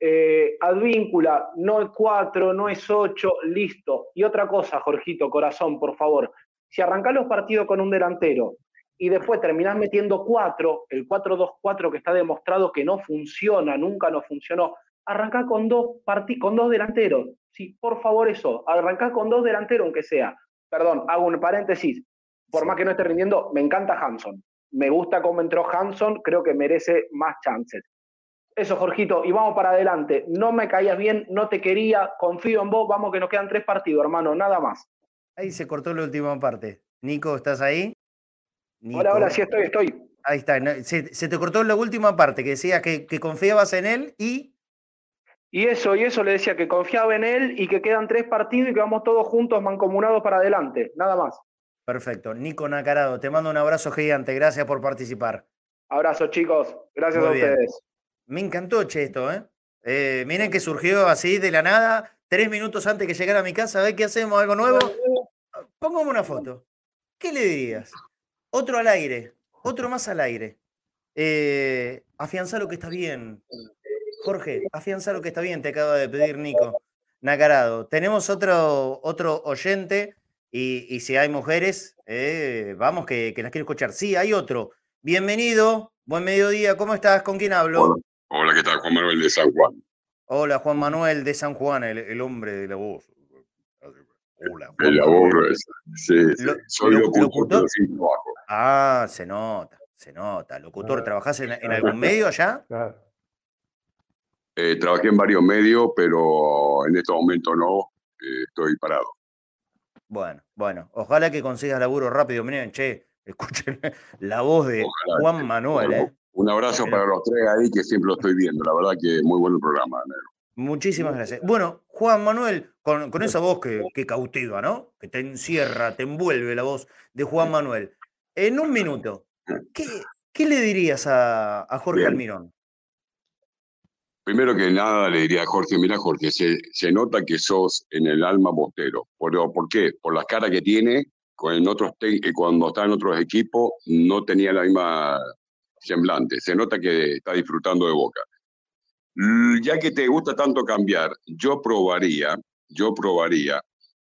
eh, advíncula, no es 4, no es 8, listo. Y otra cosa, Jorgito, corazón, por favor. Si arrancás los partidos con un delantero y después terminás metiendo 4, el 4-2-4 que está demostrado que no funciona, nunca no funcionó, arrancá con dos, con dos delanteros. Sí, por favor, eso. Arrancá con dos delanteros, aunque sea. Perdón, hago un paréntesis. Por más que no esté rindiendo, me encanta Hanson. Me gusta cómo entró Hanson, creo que merece más chances. Eso, Jorgito, y vamos para adelante. No me caías bien, no te quería, confío en vos, vamos que nos quedan tres partidos, hermano, nada más. Ahí se cortó la última parte. Nico, ¿estás ahí? Hola, hola, sí estoy, estoy. Ahí está. Se, te cortó la última parte que decía que, confiabas en él y. Y eso, y eso le decía que confiaba en él y que quedan tres partidos y que vamos todos juntos mancomunados para adelante. Nada más. Perfecto. Nico Nacarado, te mando un abrazo gigante. Gracias por participar. Abrazo, chicos. Gracias a ustedes. Me encantó, che, esto, ¿eh? ¿eh? Miren que surgió así de la nada, tres minutos antes que llegara a mi casa. A ver qué hacemos, algo nuevo. Póngame una foto. ¿Qué le dirías? Otro al aire, otro más al aire. Eh, afianza lo que está bien. Jorge, afianza lo que está bien, te acaba de pedir Nico. Nacarado. Tenemos otro, otro oyente y, si hay mujeres, eh, vamos, que, las quiero escuchar. Sí, hay otro. Bienvenido, buen mediodía, ¿cómo estás? ¿Con quién hablo? Hola, ¿qué tal? Juan Manuel de San Juan. Hola, Juan Manuel de San Juan, el, hombre de la voz. Hola. Juan la voz, sí, soy locutor, Ah, se nota, se nota. Locutor, ¿trabajás en, algún medio allá? Eh, trabajé en varios medios, pero en este momento no, eh, estoy parado. Bueno, bueno, ojalá que consigas laburo rápido. Miren, che, escuchen la voz de Juan Manuel. ¿eh? Un abrazo para los tres ahí que siempre lo estoy viendo. La verdad que muy buen programa, Negro. Muchísimas gracias. Bueno, Juan Manuel, con, esa voz que, cautiva, ¿no? Que te encierra, te envuelve la voz de Juan Manuel. En un minuto, ¿qué, le dirías a, Jorge Almirón? Primero que nada le diría a Jorge, mira Jorge, se, se nota que sos en el alma bostero. ¿Por, ¿Por qué? Por las caras que tiene, con otros cuando está en otros equipos no tenía la misma semblante. Se nota que está disfrutando de Boca. Ya que te gusta tanto cambiar, yo probaría, yo probaría,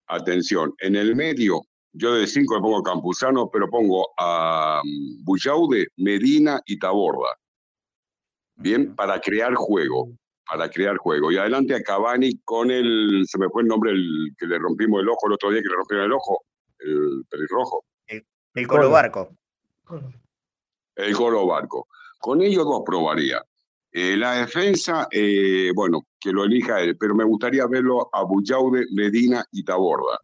atención, en el medio, yo de cinco le pongo Campuzano, pero pongo a um, Bullaude, Medina y Taborda. Bien, para crear juego, para crear juego. Y adelante a Cavani con el, se me fue el nombre, el que le rompimos el ojo el otro día, que le rompieron el ojo, el pelirrojo. El, el Colo Barco. El Colo Barco. Con ellos dos probaría. Eh, la defensa, eh, bueno, que lo elija él, pero me gustaría verlo a Bullaude, Medina y Taborda.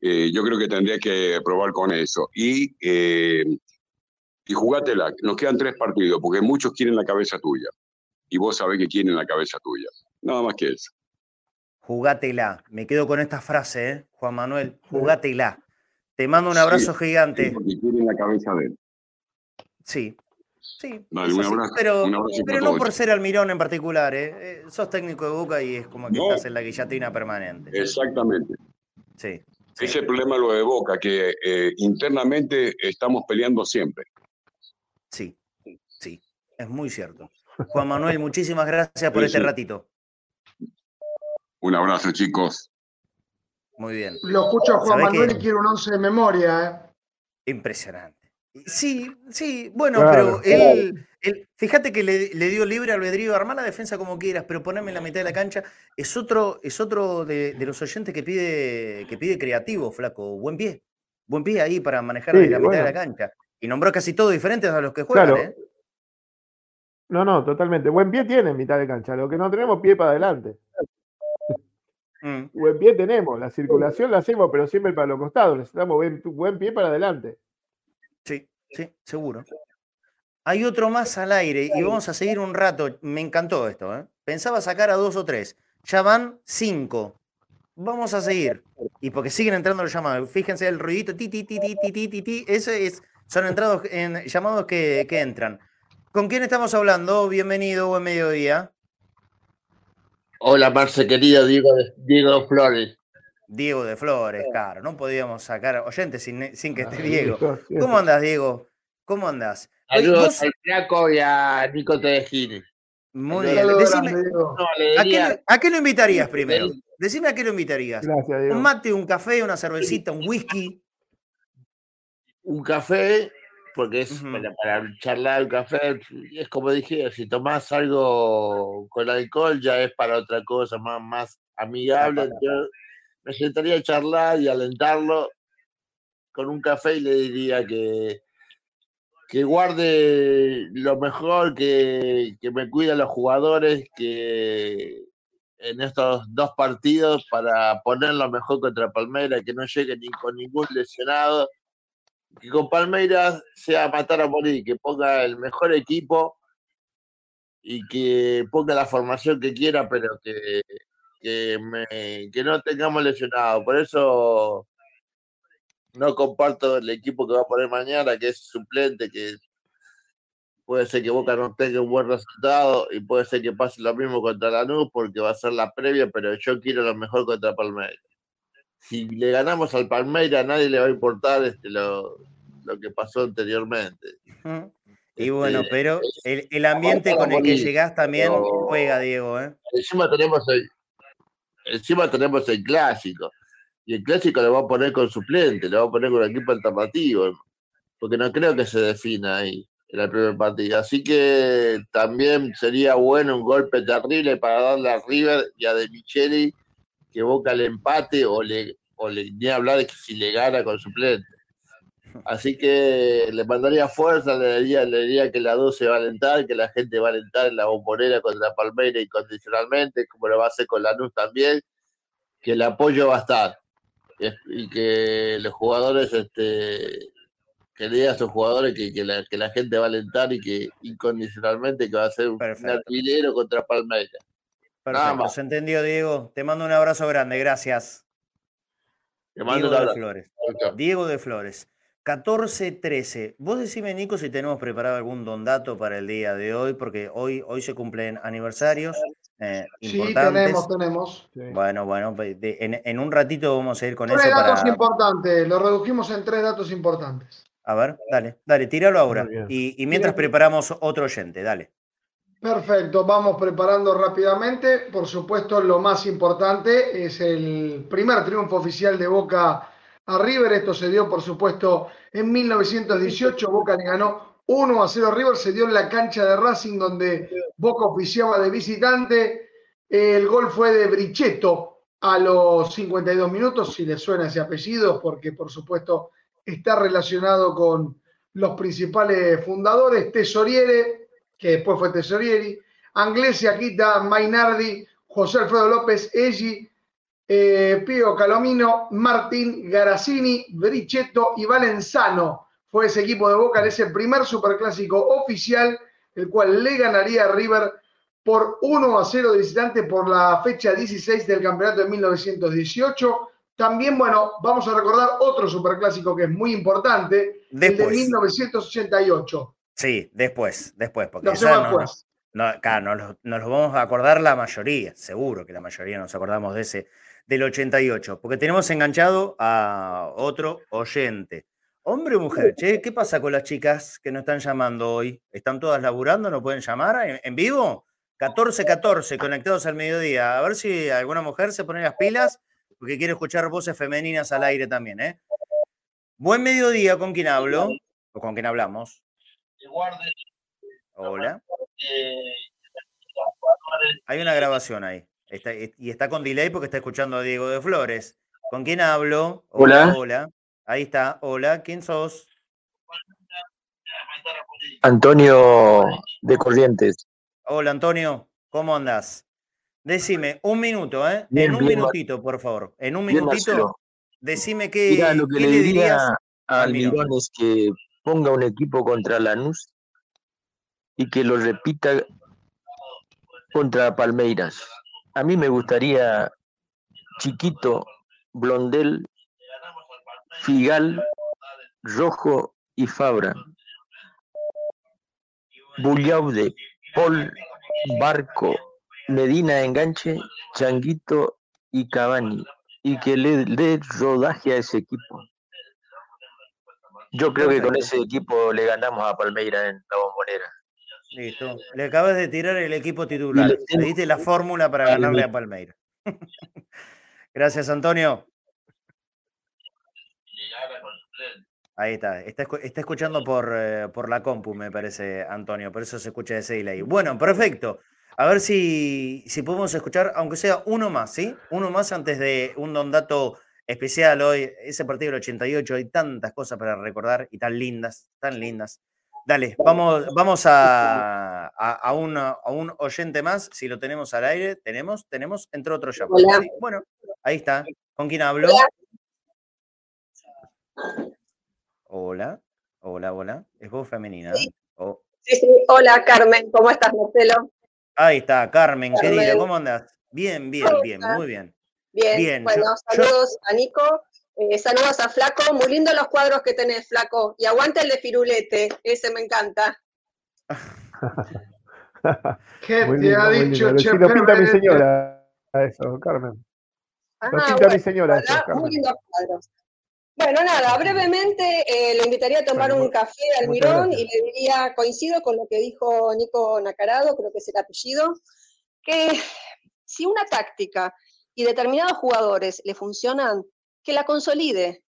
Eh, yo creo que tendría que probar con eso. Y, y jugátela, nos quedan tres partidos, porque muchos quieren la cabeza tuya. Y vos sabés que quieren la cabeza tuya. Nada más que eso. Jugátela. Me quedo con esta frase, Juan Manuel. Jugátela. Te mando un abrazo gigante. porque quieren la cabeza de él. Sí, Sí, pero, pero no por ser Almirón en particular, ¿eh? ¿eh? sos técnico de Boca y es como que estás en la guillotina permanente. Exactamente. Sí. Ese problema lo de Boca, que eh, internamente estamos peleando siempre. Sí, sí, es muy cierto. Juan Manuel, muchísimas gracias por este ratito. Un abrazo, chicos. Muy bien. Lo escucho a Juan Manuel y quiero un once de memoria. ¿eh? Impresionante. Sí, sí, bueno, pero él, fíjate que le, dio libre albedrío, armar la defensa como quieras, pero ponerme en la mitad de la cancha. Es otro, es otro de, los oyentes que pide, que pide creativo, flaco. Buen pie. Buen pie ahí para manejar la mitad de la cancha. Y nombró casi todos diferentes a los que juegan, ¿eh? No, no, totalmente. Buen pie tiene en mitad de cancha. Lo que no tenemos pie para adelante. Mm. Buen pie tenemos. La circulación la hacemos, pero siempre para los costados. Necesitamos buen pie para adelante. Sí, sí, seguro. Hay otro más al aire y vamos a seguir un rato. Me encantó esto. ¿eh? Pensaba sacar a dos o tres. Ya van cinco. Vamos a seguir. Y porque siguen entrando los llamados. Fíjense el ruidito. Ti, ti, ti, ti, ti, ti, ti. Ese es, son entrados en, llamados que, que entran. ¿Con quién estamos hablando? Bienvenido, buen mediodía. Hola, Marce, querido Diego, Diego Flores. Diego de Flores, claro, no podíamos sacar oyentes sin, sin que esté Diego. ¿Cómo andas, Diego? ¿Cómo andas? Saludos al Flaco y a Nico Tejini. Muy bien. Decime, ¿a, qué, lo invitarías primero? Decime a qué lo invitarías. Un mate, un café, una cervecita, un whisky. Un café, porque es para, charlar un café, es como dije, si tomás algo con alcohol ya es para otra cosa más, más amigable me sentaría a charlar y alentarlo con un café y le diría que, que guarde lo mejor, que, me cuide a los jugadores, que en estos dos partidos para poner lo mejor contra Palmera, que no llegue con ningún lesionado que con Palmeiras sea matar a morir, que ponga el mejor equipo y que ponga la formación que quiera, pero que, que, que no tengamos lesionados. Por eso no comparto el equipo que va a poner mañana, que es suplente, que puede ser que Boca no tenga un buen resultado y puede ser que pase lo mismo contra Lanús porque va a ser la previa, pero yo quiero lo mejor contra Palmeiras. Si le ganamos al Palmeiras, a nadie le va a importar este, lo, lo que pasó anteriormente. Y bueno, este, pero el, el ambiente con el que llegás también juega, Diego. ¿eh? Encima tenemos el, encima tenemos el clásico. Y el clásico lo va a poner con suplente, lo va a poner con equipo alternativo. Porque no creo que se defina ahí en el primer partido. Así que también sería bueno un golpe terrible para darle a River y a De Micheli que Boca el empate o le, o le ni hablar de que si le gana con suplente. Así que le mandaría fuerza, le diría, le diría que la 2 se va a alentar, que la gente va a alentar en la bombonera contra Palmeira incondicionalmente, como lo va a hacer con Lanús también, que el apoyo va a estar y que los jugadores este, que le diga a sus jugadores que, que, la, que la gente va a alentar y que incondicionalmente que va a ser un artillero contra Palmeiras. Perfecto, se entendió, Diego. Te mando un abrazo grande, gracias. Te mando Diego un de Flores. Diego de Flores. 14-13. Vos decime, Nico, si tenemos preparado algún don dato para el día de hoy, porque hoy, hoy se cumplen aniversarios eh, Sí, importantes. tenemos, tenemos. Bueno, bueno, de- en, en un ratito vamos a ir con Tres eso datos para... importantes, lo redujimos en tres datos importantes. A ver, dale, dale, tíralo ahora. Y, y mientras preparamos otro oyente, dale. Perfecto, vamos preparando rápidamente. Por supuesto, lo más importante es el primer triunfo oficial de Boca a River. Esto se dio, por supuesto, en 1918. Boca le ganó 1 a 0 a River. Se dio en la cancha de Racing, donde Boca oficiaba de visitante. El gol fue de Brichetto a los 52 minutos, si le suena ese apellido, porque por supuesto está relacionado con los principales fundadores, Tesoriere, que después fue Tesorieri, Anglesi, Akita, Mainardi, José Alfredo López, Eggi, eh, Pío Calomino, Martín Garazzini, Brichetto y Valenzano. Fue ese equipo de Boca en ese primer superclásico oficial, el cual le ganaría a River por 1 a 0 de visitante por la fecha 16 del campeonato de 1918. También, bueno, vamos a recordar otro superclásico que es muy importante, el de Después. 1988. Sí, después, después, porque Lo esa hacemos no- después. no- no, claro, nos, nos lo vamos a acordar la mayoría, seguro que la mayoría nos acordamos de ese, del 88, porque tenemos enganchado a otro oyente. Hombre o mujer, che, ¿qué pasa con las chicas que nos están llamando hoy? ¿Están todas laburando? ¿No pueden llamar en, en vivo? 14-14, conectados al mediodía. A ver si alguna mujer se pone las pilas, porque quiere escuchar voces femeninas al aire también, ¿eh? Buen mediodía, ¿con quién hablo? ¿O con quién hablamos? Hola. Hay una grabación ahí. Está- y está con delay porque está escuchando a Diego de Flores. ¿Con quién hablo? Hola. Hola. Ahí está. Hola. ¿Quién sos? Antonio de Corrientes. Hola, Antonio. ¿Cómo andás? Decime, un minuto, ¿eh? Bien, en un bien, minutito, por favor. En un minutito, decime qué, Mira, lo que qué le le diría dirías al al Mirón. Mirón es que ponga un equipo contra Lanús y que lo repita contra Palmeiras. A mí me gustaría Chiquito, Blondel, Figal, Rojo y Fabra. Bullaude, Paul, Barco, Medina Enganche, Changuito y Cavani. Y que le dé rodaje a ese equipo. Yo creo que con ese equipo le ganamos a Palmeiras en la bombonera. Listo. Le acabas de tirar el equipo titular. Le diste la fórmula para ganarle a Palmeiras. Gracias, Antonio. Ahí está. Está escuchando por, eh, por la compu, me parece, Antonio. Por eso se escucha ese delay. Bueno, perfecto. A ver si, si podemos escuchar, aunque sea uno más, ¿sí? Uno más antes de un don dato especial hoy. Ese partido del 88, hay tantas cosas para recordar y tan lindas, tan lindas. Dale, vamos, vamos a, a, a un, a un oyente más. Si lo tenemos al aire, tenemos, tenemos, entre otros llamado. Hola. Bueno, ahí está. ¿Con quién hablo? Hola, hola, hola. Es voz femenina. Sí. Oh, Sí, sí. Hola, Carmen. ¿Cómo estás, Marcelo? Ahí está, Carmen, querida, Carmen. ¿cómo andas? Bien, bien, ¿Cómo bien, muy bien. Bien. Bien, bueno, yo- yo- saludos a Nico. Eh, saludos a Flaco. Muy lindos los cuadros que tenés, Flaco. Y aguanta el de Firulete. Ese me encanta. ¿Qué Muy te lindo, ha muy dicho Che lo pinta mi señora, eso, Carmen. Lo Ah, pinta bueno, mi señora, eso. Muy lindos cuadros. Bueno, nada, brevemente eh, le invitaría a tomar Bueno, un café al Mirón y le diría, coincido con lo que dijo Nico Nacarado, creo que es el apellido, que si una táctica y determinados jugadores le funcionan, que la consolide.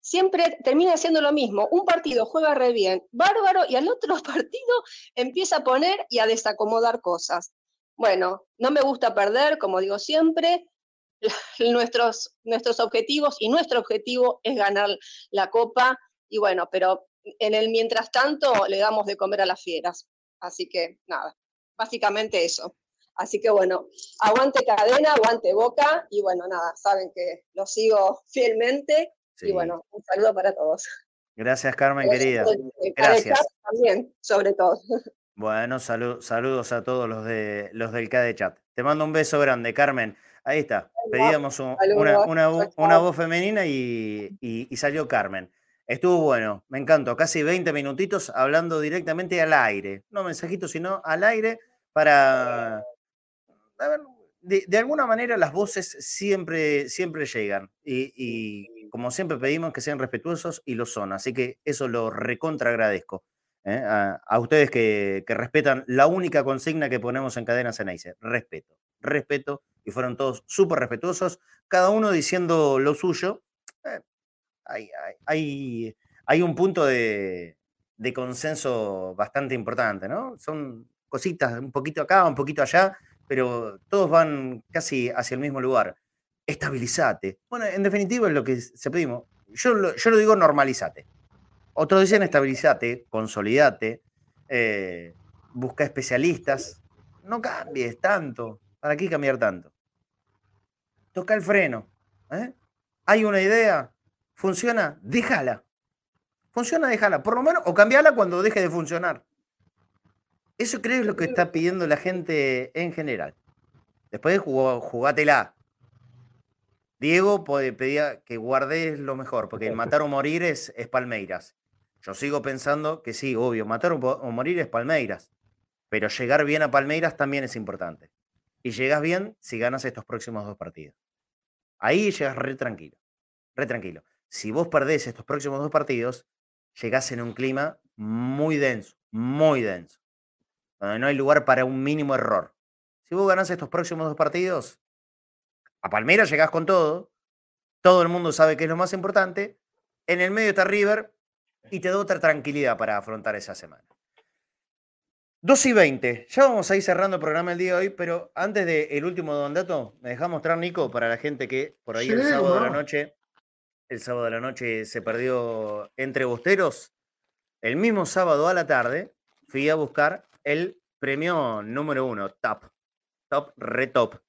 Siempre termina siendo lo mismo. Un partido juega re bien, bárbaro, y al otro partido empieza a poner y a desacomodar cosas. Bueno, no me gusta perder, como digo siempre, nuestros, nuestros objetivos y nuestro objetivo es ganar la copa y bueno, pero en el mientras tanto le damos de comer a las fieras. Así que nada, básicamente eso. Así que bueno, aguante cadena, aguante boca y bueno, nada, saben que lo sigo fielmente Sí. y bueno, un saludo para todos. Gracias, Carmen, querida. Gracias. También, sobre todo. Bueno, salu- saludos a todos los de los del KD Chat. Te mando un beso grande, Carmen. Ahí está. Pedíamos un- una, una voz femenina y, y- y salió Carmen. Estuvo bueno, me encantó. Casi 20 minutitos hablando directamente al aire. No mensajitos, sino al aire para. A ver, de, de alguna manera las voces siempre, siempre llegan. Y, y como siempre pedimos que sean respetuosos y lo son. Así que eso lo recontra agradezco. ¿eh? A, a ustedes que, que respetan la única consigna que ponemos en Cadena Ceneice, respeto, respeto, y fueron todos súper respetuosos, cada uno diciendo lo suyo. Eh, hay, hay- hay, hay un punto de, de consenso bastante importante, ¿no? Son cositas un poquito acá, un poquito allá, pero todos van casi hacia el mismo lugar. Estabilizate. Bueno, en definitiva es lo que se pedimos. Yo lo, yo lo digo normalizate. Otros dicen estabilizate, consolidate, eh, busca especialistas. No cambies tanto. ¿Para qué cambiar tanto? Toca el freno. ¿eh? Hay una idea, funciona, déjala. Funciona, déjala. Por lo menos, o cambiala cuando deje de funcionar. Eso creo es lo que está pidiendo la gente en general. Después jugó, jugátela. Diego pedía que guardes lo mejor, porque el matar o morir es, es Palmeiras. Yo sigo pensando que sí, obvio, matar o morir es Palmeiras. Pero llegar bien a Palmeiras también es importante. Y llegas bien si ganas estos próximos dos partidos. Ahí llegas re tranquilo. Re tranquilo. Si vos perdés estos próximos dos partidos, llegás en un clima muy denso, muy denso. Donde no hay lugar para un mínimo error. Si vos ganás estos próximos dos partidos, a Palmeiras llegás con todo. Todo el mundo sabe que es lo más importante. En el medio está River y te da otra tranquilidad para afrontar esa semana. 2 y 20. Ya vamos a ir cerrando el programa el día de hoy, pero antes del último don dato, me dejás mostrar, Nico, para la gente que por ahí el sábado de la noche, el sábado de la noche se perdió entre bosteros. El mismo sábado a la tarde fui a buscar el premio número uno, top, top, re top,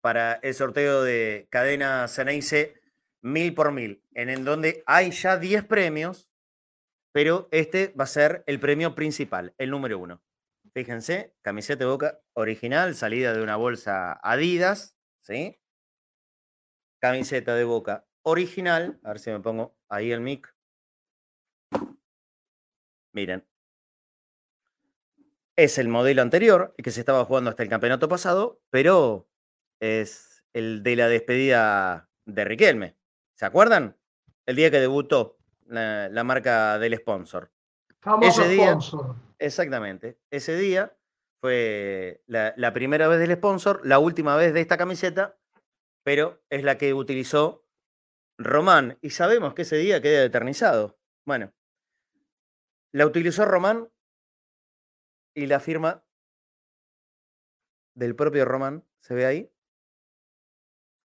para el sorteo de cadena Ceneice mil por mil, en el donde hay ya 10 premios, pero este va a ser el premio principal, el número uno. Fíjense, camiseta de boca original, salida de una bolsa Adidas, ¿sí? Camiseta de boca original, a ver si me pongo ahí el mic. Miren. Es el modelo anterior, el que se estaba jugando hasta el campeonato pasado, pero es el de la despedida de Riquelme. ¿Se acuerdan? El día que debutó la, la marca del sponsor. Famoso Ese día, sponsor. exactamente, ese día fue la, la primera vez del sponsor, la última vez de esta camiseta, pero es la que utilizó Román. Y sabemos que ese día queda eternizado. Bueno, la utilizó Román y la firma del propio Román, ¿se ve ahí?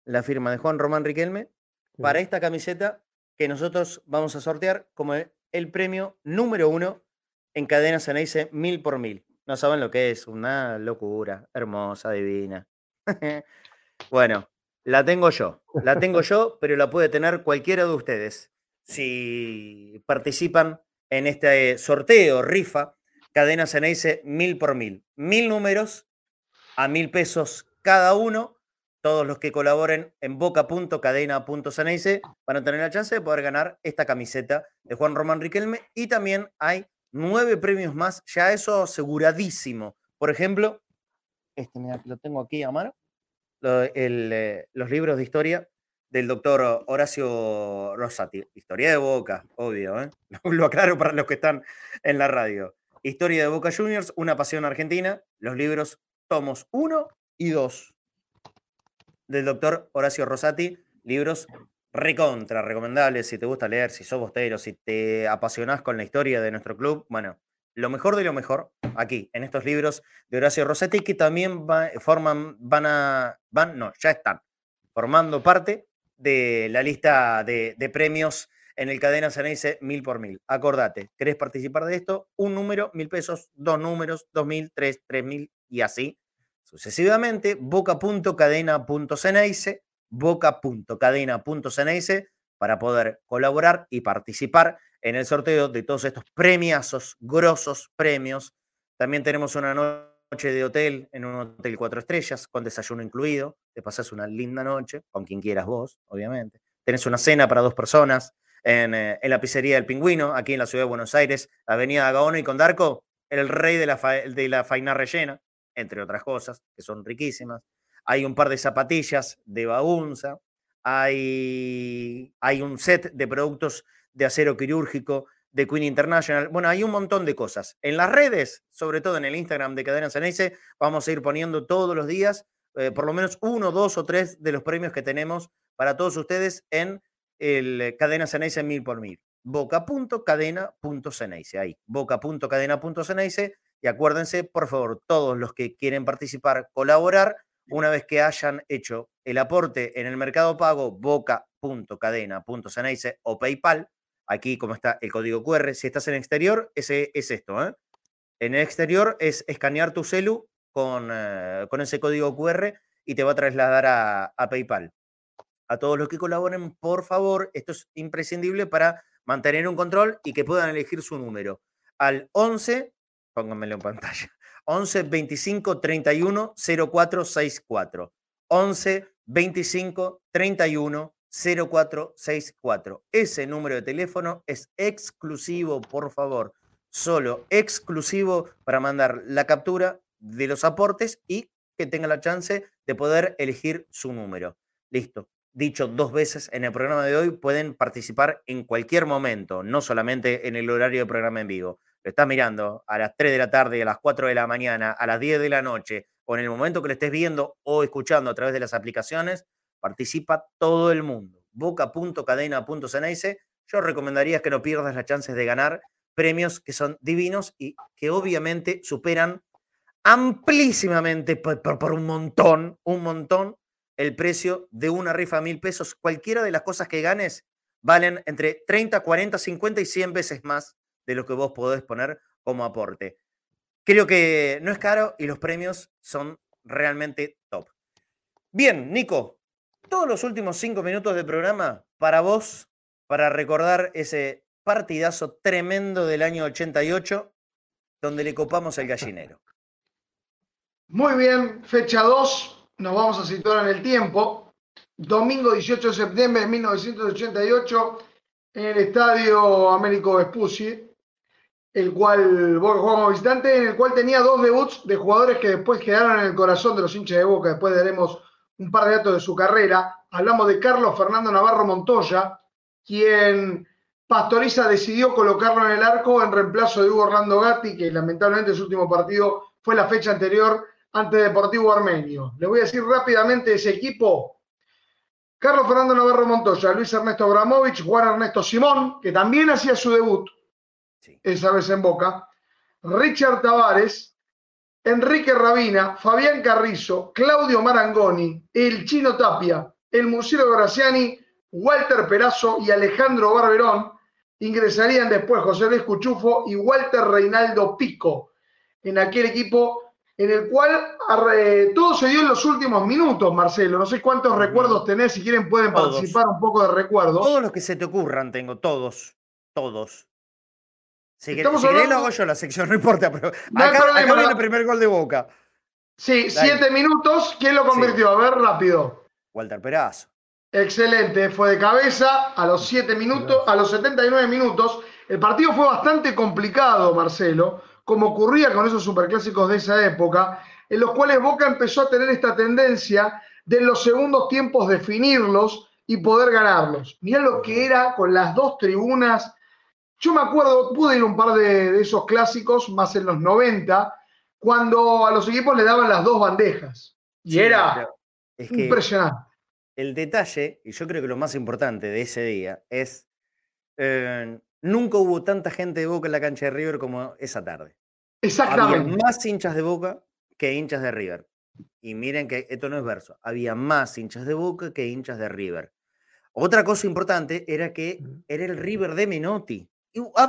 La firma de Juan Román Riquelme para esta camiseta que nosotros vamos a sortear como el, el premio número uno en cadena Ceneice mil por mil. No saben lo que es, una locura, hermosa, divina. bueno, la tengo yo, la tengo yo, pero la puede tener cualquiera de ustedes. si participan en este sorteo, rifa, Cadena Ceneice mil por mil. Mil números a mil pesos cada uno. Todos los que colaboren en boca.cadena.ceneice van a tener la chance de poder ganar esta camiseta de Juan Román Riquelme. Y también hay nueve premios más, ya eso aseguradísimo. Por ejemplo, este, lo tengo aquí a mano, eh, los libros de historia del doctor Horacio Rosati. Historia de Boca, obvio, ¿eh? lo aclaro para los que están en la radio. Historia de Boca Juniors, Una Pasión Argentina, los libros tomos 1 y 2 del doctor Horacio Rosati, libros recontra, recomendables si te gusta leer, si sos bostero, si te apasionás con la historia de nuestro club, bueno, lo mejor de lo mejor aquí, en estos libros de Horacio Rosati, que también forman, van a, van, no, ya están formando parte de la lista de, premios en el Cadena Ceneice mil por mil. Acordate, ¿querés participar de esto? Un número, mil pesos, dos números, dos mil, tres, tres mil y así sucesivamente. boca.cadena.ceneice, boca.cadena.ceneice para poder colaborar y participar en el sorteo de todos estos premiazos, grosos premios. También tenemos una noche de hotel en un hotel cuatro estrellas, con desayuno incluido. Te pasas una linda noche, con quien quieras vos, obviamente. Tenés una cena para dos personas en, eh, la pizzería del Pingüino, aquí en la ciudad de Buenos Aires, Avenida Gaona y Condarco, el rey de la, de la faina rellena, entre otras cosas, que son riquísimas. Hay un par de zapatillas de Baunza, hay, hay un set de productos de acero quirúrgico de Queen International. Bueno, hay un montón de cosas. En las redes, sobre todo en el Instagram de Cadena Ceneice, vamos a ir poniendo todos los días eh, por lo menos uno, dos o tres de los premios que tenemos para todos ustedes en el Cadena Ceneice mil por mil. Boca.cadena.ceneice, ahí, boca.cadena.ceneice. Y acuérdense, por favor, todos los que quieren participar, colaborar, una vez que hayan hecho el aporte en el mercado pago boca.cadena.ceneice o PayPal, Aquí, como está el código QR, si estás en el exterior, ese es esto. ¿eh? En el exterior es escanear tu celu con, eh, con ese código QR y te va a trasladar a, PayPal. A todos los que colaboren, por favor, esto es imprescindible para mantener un control y que puedan elegir su número. Al 11, pónganmelo en pantalla, 11 25 31 0464. 11 25 31 0464. Ese número de teléfono es exclusivo, por favor, solo exclusivo para mandar la captura de los aportes y que tenga la chance de poder elegir su número. Listo. Dicho dos veces en el programa de hoy, pueden participar en cualquier momento, no solamente en el horario de programa en vivo. Lo estás mirando a las 3 de la tarde, a las 4 de la mañana, a las 10 de la noche, o en el momento que lo estés viendo o escuchando a través de las aplicaciones, Participa todo el mundo. Boca.cadena.ceneice. Yo recomendaría que no pierdas las chances de ganar premios que son divinos y que obviamente superan amplísimamente por, por, un montón, un montón, el precio de una rifa a mil pesos. Cualquiera de las cosas que ganes valen entre 30, 40, 50 y 100 veces más de lo que vos podés poner como aporte. Creo que no es caro y los premios son realmente top. Bien, Nico, todos los últimos cinco minutos de programa para vos, para recordar ese partidazo tremendo del año 88, donde le copamos el gallinero. Muy bien, fecha 2, nos vamos a situar en el tiempo. Domingo 18 de septiembre de 1988, en el estadio Américo Vespucci, el cual Boca jugamos visitante, en el cual tenía dos debuts de jugadores que después quedaron en el corazón de los hinchas de Boca. Después veremos un par de datos de su carrera. Hablamos de Carlos Fernando Navarro Montoya, quien Pastoriza decidió colocarlo en el arco en reemplazo de Hugo Orlando Gatti, que lamentablemente su último partido fue la fecha anterior ante Deportivo Armenio. Le voy a decir rápidamente ese equipo. Carlos Fernando Navarro Montoya, Luis Ernesto Abramovich, Juan Ernesto Simón, que también hacía su debut esa vez en Boca, Richard Tavares, Enrique Rabina, Fabián Carrizo, Claudio Marangoni, el Chino Tapia, el Murciélago Graciani, Walter Perazo y Alejandro Barberón. Ingresarían después José Luis Cuchufo y Walter Reinaldo Pico. En aquel equipo en el cual todo se dio en los últimos minutos, Marcelo. No sé cuántos recuerdos tenés, si quieren pueden participar un poco de recuerdos. Todos los que se te ocurran tengo, todos, todos. Si, Estamos si hablando... lo hago yo la sección, no importa, pero acá, viene el primer gol de Boca. Sí, siete minutos. ¿Quién lo convirtió? A ver, rápido. Walter Perazo. Excelente, fue de cabeza a los siete minutos, a los 79 minutos. El partido fue bastante complicado, Marcelo, como ocurría con esos superclásicos de esa época, en los cuales Boca empezó a tener esta tendencia de en los segundos tiempos definirlos y poder ganarlos. Mirá lo que era con las dos tribunas. Yo me acuerdo, pude ir un par de, esos clásicos, más en los 90, cuando a los equipos le daban las dos bandejas. Y era impresionante. El detalle, y yo creo que lo más importante de ese día, es eh, Nunca hubo tanta gente de Boca en la cancha de River como esa tarde. Exactamente. Había más hinchas de Boca que hinchas de River. Y miren que esto no es verso. Había más hinchas de Boca que hinchas de River. Otra cosa importante era que era el River de Menotti.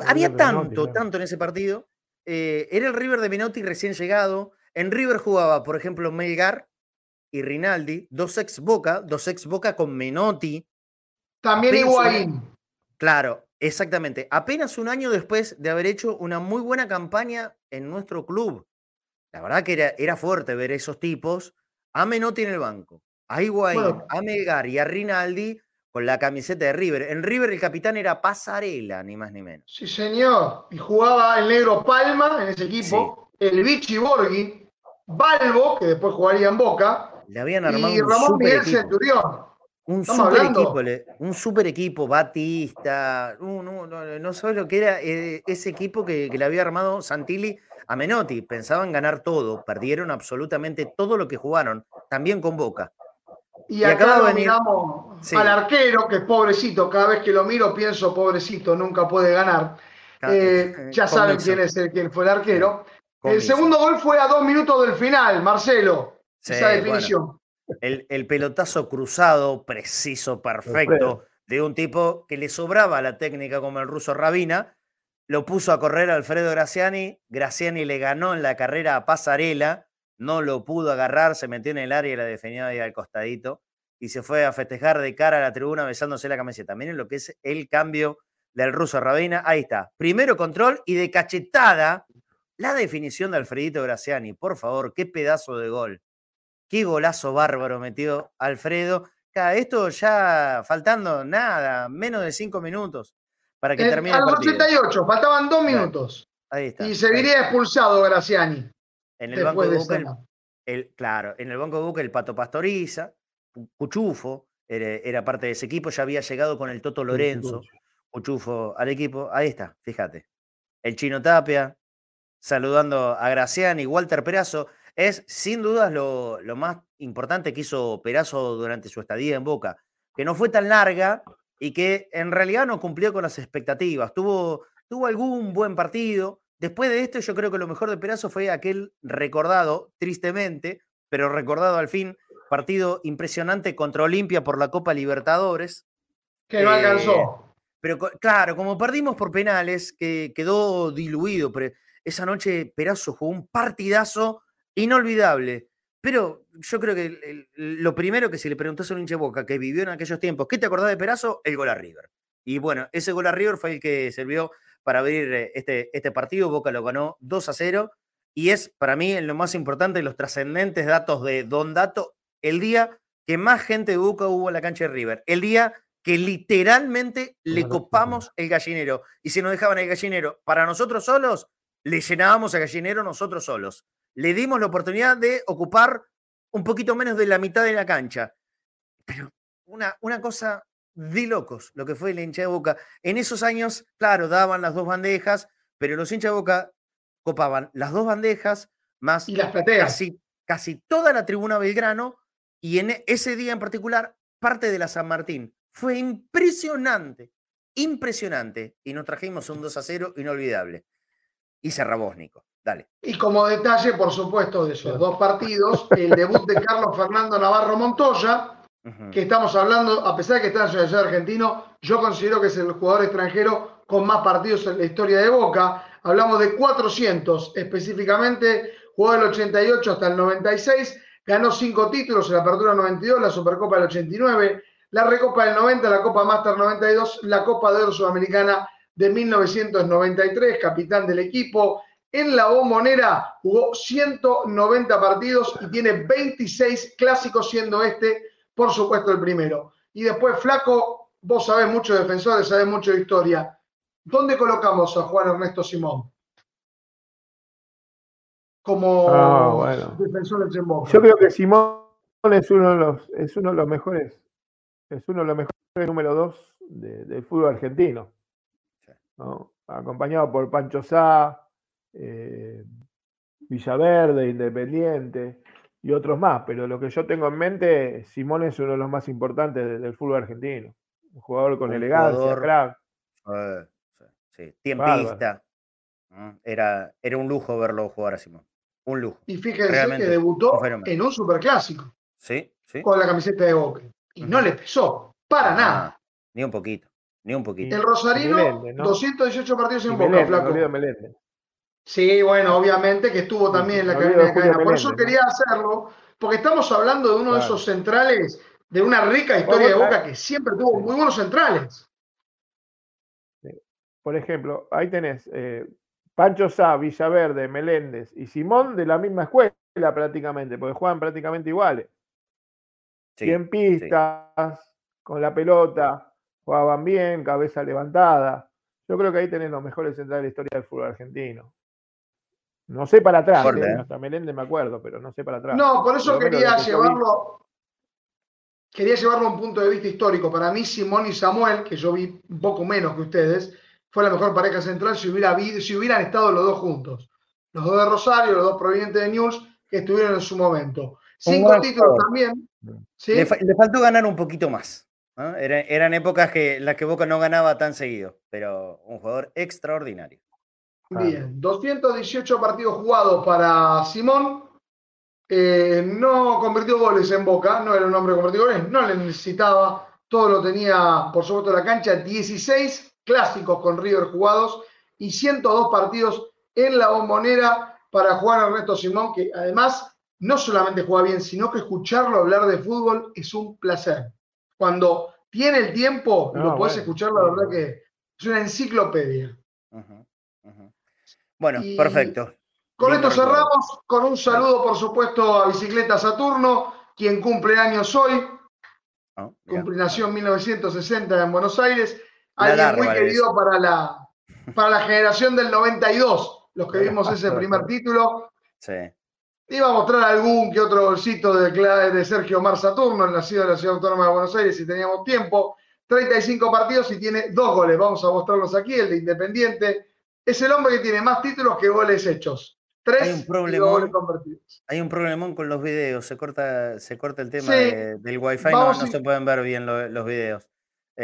había tanto, tanto en ese partido. Eh, era el River de Menotti recién llegado. En River jugaba, por ejemplo, Melgar y Rinaldi, dos ex Boca, dos ex Boca con Menotti. También Higuaín. Claro, Exactamente. Apenas un año después de haber hecho una muy buena campaña en nuestro club. La verdad que era, era fuerte ver esos tipos. A Menotti en el banco, a Higuaín, a Melgar y a Rinaldi con la camiseta de River. En River el capitán era Pasarela, ni más ni menos. Sí, señor. Y jugaba el negro Palma en ese equipo, el Vichy Borghi, Balbo, que después jugaría en Boca, Le habían armado y Ramón Miguel Centurión. Un super, equipo, un super equipo, Batista, no, no, no, sabes lo que era eh, ese equipo que, le había armado Santilli a Menotti. Pensaban ganar todo, perdieron absolutamente todo lo que jugaron, también con Boca. Y, acá lo miramos al arquero, que es pobrecito, cada vez que lo miro pienso, pobrecito, nunca puede ganar. Eh, eh, ya saben quién es el, quién fue el arquero. el segundo gol fue a dos minutos del final, Marcelo. esa definición el, pelotazo cruzado, preciso, perfecto, de un tipo que le sobraba la técnica como el ruso Rabina, lo puso a correr Alfredo Graciani, Graciani le ganó en la carrera a Pasarela, no lo pudo agarrar, se metió en el área y la defendió ahí al costadito y se fue a festejar de cara a la tribuna besándose la camiseta. Miren lo que es el cambio del ruso Rabina. Ahí está. Primero control y de cachetada la definición de Alfredito Graciani. Por favor, qué pedazo de gol. Qué golazo bárbaro metió Alfredo. Esto ya faltando nada, menos de cinco minutos para que termine. A los 88, faltaban dos minutos. Ahí está. Y seguiría expulsado Graciani. En el banco de Boca, el, claro, en el banco de Boca el Pato Pastoriza, Cuchufo era, parte de ese equipo, ya había llegado con el Toto Lorenzo, Cuchufo al equipo. Ahí está, fíjate. El Chino Tapia, saludando a Graciani, Walter Perazo es sin dudas lo, más importante que hizo Perazo durante su estadía en Boca, que no fue tan larga y que en realidad no cumplió con las expectativas. Tuvo, tuvo algún buen partido. Después de esto, yo creo que lo mejor de Perazo fue aquel recordado, tristemente, pero recordado al fin, partido impresionante contra Olimpia por la Copa Libertadores. Que no alcanzó. Eh, pero claro, como perdimos por penales, que quedó diluido. Pero esa noche Perazo jugó un partidazo inolvidable. Pero yo creo que lo primero que se le preguntó a un hincha Boca que vivió en aquellos tiempos, ¿qué te acordás de Perazo? El gol a River. Y bueno, ese gol a River fue el que sirvió para abrir eh, este, este partido. Boca lo ganó 2 a 0 y es para mí en lo más importante los trascendentes datos de Don Dato, el día que más gente de Boca hubo en la cancha de River, el día que literalmente le copamos el gallinero. Y si nos dejaban el gallinero para nosotros solos, le llenábamos el gallinero nosotros solos le dimos la oportunidad de ocupar un poquito menos de la mitad de la cancha. Pero una, una cosa de locos lo que fue el hincha de Boca. En esos años, claro, daban las dos bandejas, pero los hinchas de Boca copaban las dos bandejas más y las casi, casi toda la tribuna Belgrano y en ese día en particular parte de la San Martín. Fue impresionante, impresionante. Y nos trajimos un 2 a 0 inolvidable. Y Nico. Y como detalle, por supuesto, de esos dos partidos, el debut de Carlos Fernando Navarro Montoya, que estamos hablando, a pesar de que está en la ciudad argentino, yo considero que es el jugador extranjero con más partidos en la historia de Boca. Hablamos de 400 específicamente, jugó del 88 hasta el 96, ganó cinco títulos, la Apertura 92, la Supercopa del 89, la Recopa del 90, la Copa Master 92, la Copa de Oro Sudamericana de 1993, capitán del equipo. En la bombonera jugó 190 partidos y tiene 26 clásicos, siendo este, por supuesto, el primero. Y después, Flaco, vos sabés mucho de defensores, sabés mucho de historia. ¿Dónde colocamos a Juan Ernesto Simón? Como Ah, defensor de Boca. Yo creo que Simón es uno de los, es uno de los mejores, es uno de los mejores número dos de- del fútbol argentino. ¿No? Acompañado por Pancho Sá, eh, Villaverde, Independiente y otros más. Pero lo que yo tengo en mente, Simón es uno de los más importantes de- del fútbol argentino. Un jugador con Un elegancia, jugador- crack. Eh, sí, sí, Bárbaro. tiempista. Era, era un lujo verlo jugar a Simón. Un lujo. Y fíjense Realmente, que debutó un en un superclásico Sí, sí. con la camiseta de Boca. Y no le pesó, para nada. Ni un poquito, ni un poquito. El Rosarino, Meléndez, ¿no? 218 partidos Y en Boca, flaco. olvido de Meléndez. Sí, bueno, obviamente que estuvo también en la cadena de cadena. Por eso quería hacerlo, porque estamos hablando de uno de esos centrales de una rica historia de Boca que siempre tuvo muy buenos centrales. Por ejemplo, ahí tenés eh, Pancho Sá, Villaverde, Meléndez y Simón de la misma escuela prácticamente, porque juegan prácticamente iguales. Sí, Cien pistas, con la pelota, jugaban bien, cabeza levantada. Yo creo que ahí tenés los mejores centrales de la historia del fútbol argentino. No sé para atrás, eh, ¿eh? hasta Meléndez me acuerdo, pero no sé para atrás. No, por eso quería llevarlo, quería llevarlo a un punto de vista histórico. Para mí, Simón y Samuel, que yo vi un poco menos que ustedes, fue la mejor pareja central si, hubiera si hubieran estado los dos juntos. Los dos de Rosario, los dos provenientes de News, que estuvieron en su momento. Cinco títulos también. ¿sí? Le, fa- le faltó ganar un poquito más. ¿No? Era- eran épocas que las que Boca no ganaba tan seguido, pero un jugador extraordinario. Bien, 218 partidos jugados para Simón. Eh, no convirtió goles en Boca, no era un hombre que convirtió goles, no le necesitaba, todo lo tenía por supuesto la cancha. 16 clásicos con River jugados y 102 partidos en la bombonera para Juan Ernesto Simón, que además no solamente juega bien, sino que escucharlo hablar de fútbol es un placer. Cuando tiene el tiempo, No, lo puedes bueno, escuchar, la verdad que es una enciclopedia. Bueno, Y perfecto. Con esto cerramos con un saludo, por supuesto, a Bicicleta Saturno, quien cumple años hoy. Ah, Cumple, nació en 1960 en Buenos Aires. Alguien larga, muy querido para la, para la generación del 92, los que vimos ese primer título. Sí. Iba a mostrar algún que otro bolsito de, de Sergio Mar Saturno, nacido en la Ciudad Autónoma de Buenos Aires, si teníamos tiempo. 35 partidos y tiene dos goles. Vamos a mostrarlos aquí, el de Independiente. Es el hombre que tiene más títulos que goles hechos. Hay un Tres y dos problemón. goles convertidos. Hay un problemón con los videos. Se corta, se corta el tema Sí. de- del wifi. No, no se pueden ver bien lo- los videos.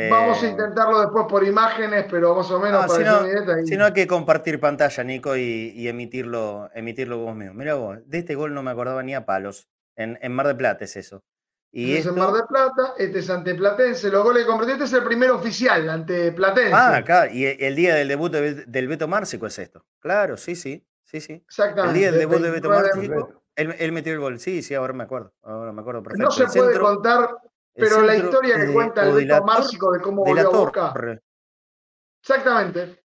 Vamos a Eh, intentarlo después por imágenes, pero más o menos no, para si, que no, se den una idea, ahí- si no hay que compartir pantalla, Nico, y, y emitirlo, emitirlo vos mismo. Mira vos, de este gol no me acordaba ni a palos. En, en Mar de Plata es eso. Y Este es en esto- Mar de Plata, este es ante Platense, los goles convertidos, este es el primer oficial ante Platense. Ah, claro, y el día del debut de- del Beto Márcico es esto. Claro, sí, sí, sí, sí. Exactamente, El día del debut de Beto 29 de Márcico, él, él metió el gol. Sí, sí, ahora me acuerdo. Ahora me acuerdo perfecto. no se El puede centro- contar, pero la historia que cuenta el o de Beto la Tor- Márcico de cómo de volvió a Boca. Torre. Exactamente.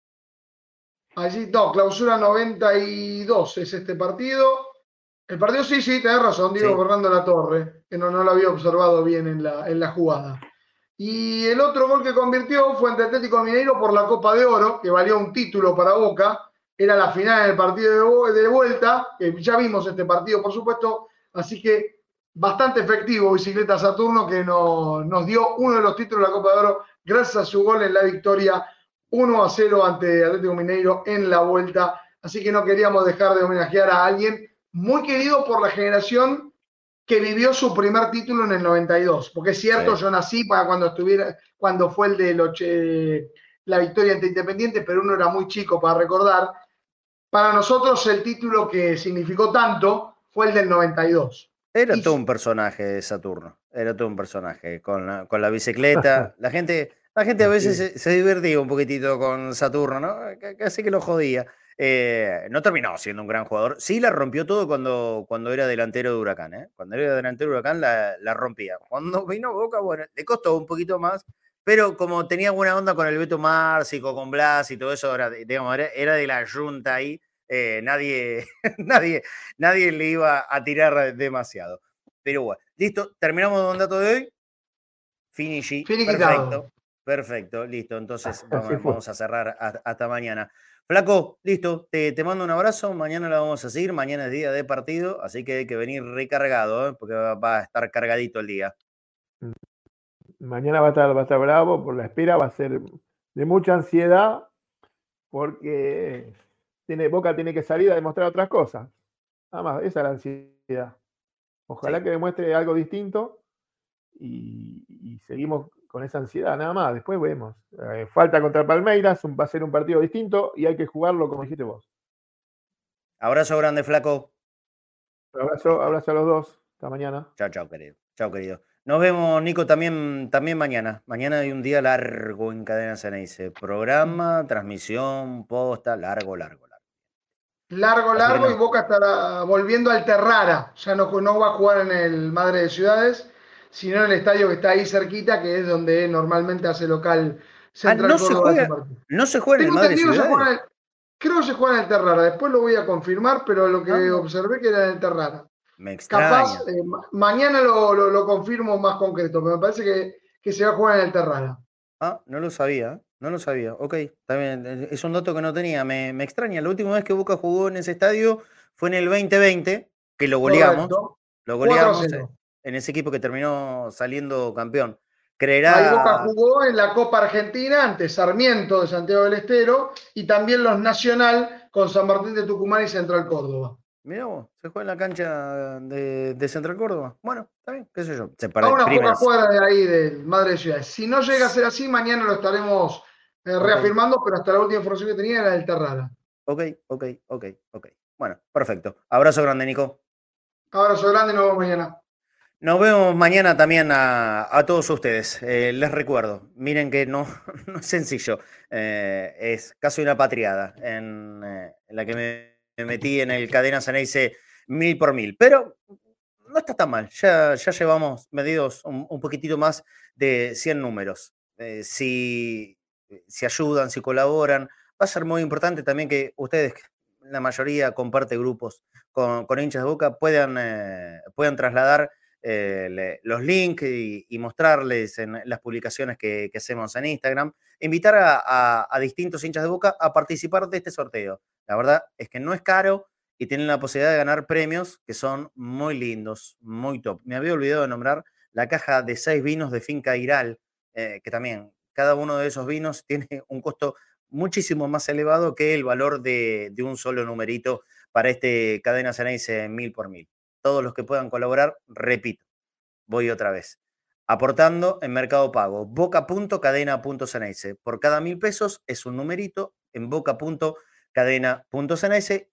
Allí, no, clausura 92 es este partido. El partido sí, sí, tenés razón, Diego Sí. Fernando La Torre, que no, no lo había observado bien en la, en la jugada. Y el otro gol que convirtió fue ante Atlético Mineiro por la Copa de Oro, que valió un título para Boca. Era la final del partido de, de vuelta, que ya vimos este partido, por supuesto. Así que bastante efectivo Bicicleta Saturno, que no- nos dio uno de los títulos de la Copa de Oro gracias a su gol en la victoria 1 a 0 ante Atlético Mineiro en la vuelta. Así que no queríamos dejar de homenajear a alguien muy querido por la generación que vivió su primer título en el 92. Porque es cierto, Sí. yo nací para cuando estuviera, cuando fue el de los, la victoria ante Independiente, pero uno era muy chico para recordar. Para nosotros el título que significó tanto fue el del 92. Era todo un personaje de Saturno. Era todo un personaje. Con la, con la bicicleta. La gente, la gente a veces se, se divertía un poquitito con Saturno, ¿no? Casi que lo jodía. Eh, no terminó siendo un gran jugador. Sí la rompió todo cuando, cuando era delantero de Huracán. ¿eh? Cuando era delantero de Huracán la, la, rompía. Cuando vino Boca, bueno, le costó un poquito más, pero como tenía buena onda con el Beto Márcico, con Blas y todo eso, era, digamos, era, de la junta ahí. Eh, nadie, nadie, nadie le iba a tirar demasiado. Pero bueno, listo, terminamos con dato de hoy. Finishi. Perfecto. Perfecto, listo. Entonces vamos, a cerrar hasta mañana. Flaco, listo. Te, mando un abrazo. Mañana la vamos a seguir. Mañana es día de partido, así que hay que venir recargado, ¿eh? porque va, a estar cargadito el día. Mm. Mañana va a, estar, va a estar bravo por la espera. Va a ser de mucha ansiedad, porque tiene, Boca tiene que salir a demostrar otras cosas. Nada más, esa es la ansiedad. Ojalá que demuestre algo distinto y seguimos con esa ansiedad, nada más. Después vemos. Eh, falta contra Palmeiras, va a ser un partido distinto y hay que jugarlo como dijiste vos. Abrazo grande, flaco. Abrazo, abrazo a los dos. Hasta mañana. Chao, chao, querido. Chao, querido. Nos vemos, Nico, también, también mañana. Mañana hay un día largo en Cadena Ceneice. Programa, transmisión, posta, largo, largo, largo. Largo, y Boca estará volviendo al Terrara. Ya no, no va a jugar en el Madre de Ciudades sino en el estadio que está ahí cerquita, que es donde normalmente hace local Central ah, no, se juega, no se juega en el Madre Ciudades. creo que se juega en el Terrara, después lo voy a confirmar, pero lo que ah. observé que era en el Terrara. Me extraña. Capaz, eh, mañana lo, lo, confirmo más concreto, pero me parece que, que, se va a jugar en el Terrara. Ah, no lo sabía, no lo sabía. Ok, está bien, es un dato que no tenía. Me, me extraña, la última vez que Boca jugó en ese estadio fue en el 2020, que lo goleamos. Lo goleamos en ese equipo que terminó saliendo campeón. Creerá... Boca jugó en la Copa Argentina ante Sarmiento de Santiago del Estero y también los Nacional con San Martín de Tucumán y Central Córdoba. Mirá vos, se juega en la cancha de, Central Córdoba. Bueno, está bien, qué sé yo. Se a una poca cuadra de ahí, de Madre de Ciudad. Si no llega a ser así, mañana lo estaremos eh, reafirmando, pero hasta la última información que tenía era el Terrara. Ok, ok, ok, ok. Bueno, perfecto. Abrazo grande, Nico. Abrazo grande, nos vemos mañana. Nos vemos mañana también a, todos ustedes. Eh, les recuerdo, miren que no, no es sencillo, eh, es casi una patriada en, eh, la que me, metí en el cadena Ceneice mil por mil, pero no está tan mal, ya, ya llevamos medidos un, poquitito más de 100 números. si, si ayudan, si colaboran, va a ser muy importante también que ustedes, la mayoría comparte grupos con, con hinchas de boca, puedan, puedan trasladar eh, los links y, mostrarles en las publicaciones que, hacemos en Instagram, invitar a, distintos hinchas de boca a participar de este sorteo. La verdad es que no es caro y tienen la posibilidad de ganar premios que son muy lindos, muy top. Me había olvidado de nombrar la caja de seis vinos de Finca Iral, eh, que también cada uno de esos vinos tiene un costo muchísimo más elevado que el valor de, un solo numerito para este cadena Ceneice mil por mil todos los que puedan colaborar, repito, voy otra vez. Aportando en Mercado Pago, boca.cadena.ceneice. Por cada mil pesos es un numerito en boca.cadena.ceneice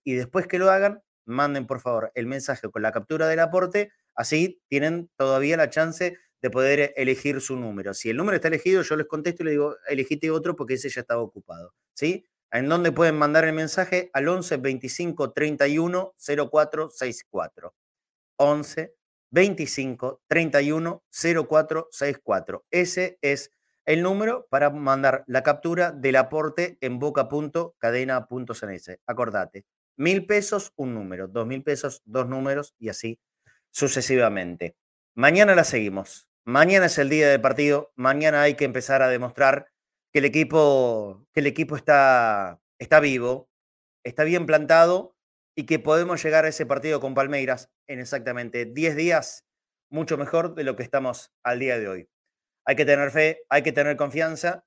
y después que lo hagan, manden por favor el mensaje con la captura del aporte, así tienen todavía la chance de poder elegir su número. Si el número está elegido, yo les contesto y les digo, elegite otro porque ese ya estaba ocupado. ¿Sí? ¿En dónde pueden mandar el mensaje? Al 11 25 31 04 64. 11 25 31 04 64. Ese es el número para mandar la captura del aporte en boca.cadena.cns. Acordate, mil pesos, un número, dos mil pesos, dos números y así sucesivamente. Mañana la seguimos. Mañana es el día del partido. Mañana hay que empezar a demostrar que el equipo, que el equipo está, está vivo, está bien plantado y que podemos llegar a ese partido con Palmeiras en exactamente 10 días, mucho mejor de lo que estamos al día de hoy. Hay que tener fe, hay que tener confianza.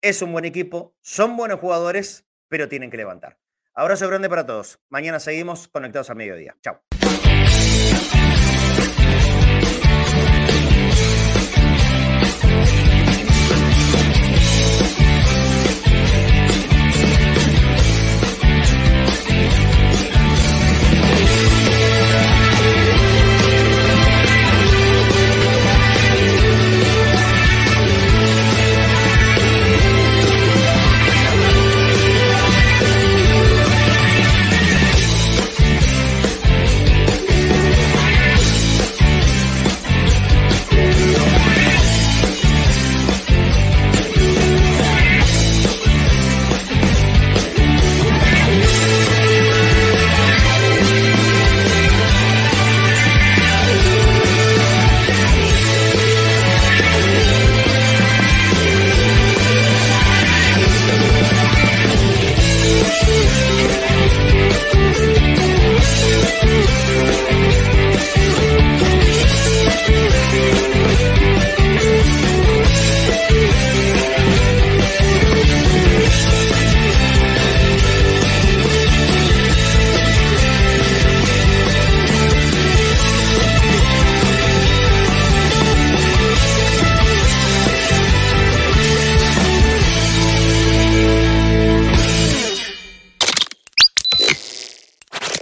Es un buen equipo, son buenos jugadores, pero tienen que levantar. Abrazo grande para todos. Mañana seguimos conectados a mediodía. Chao.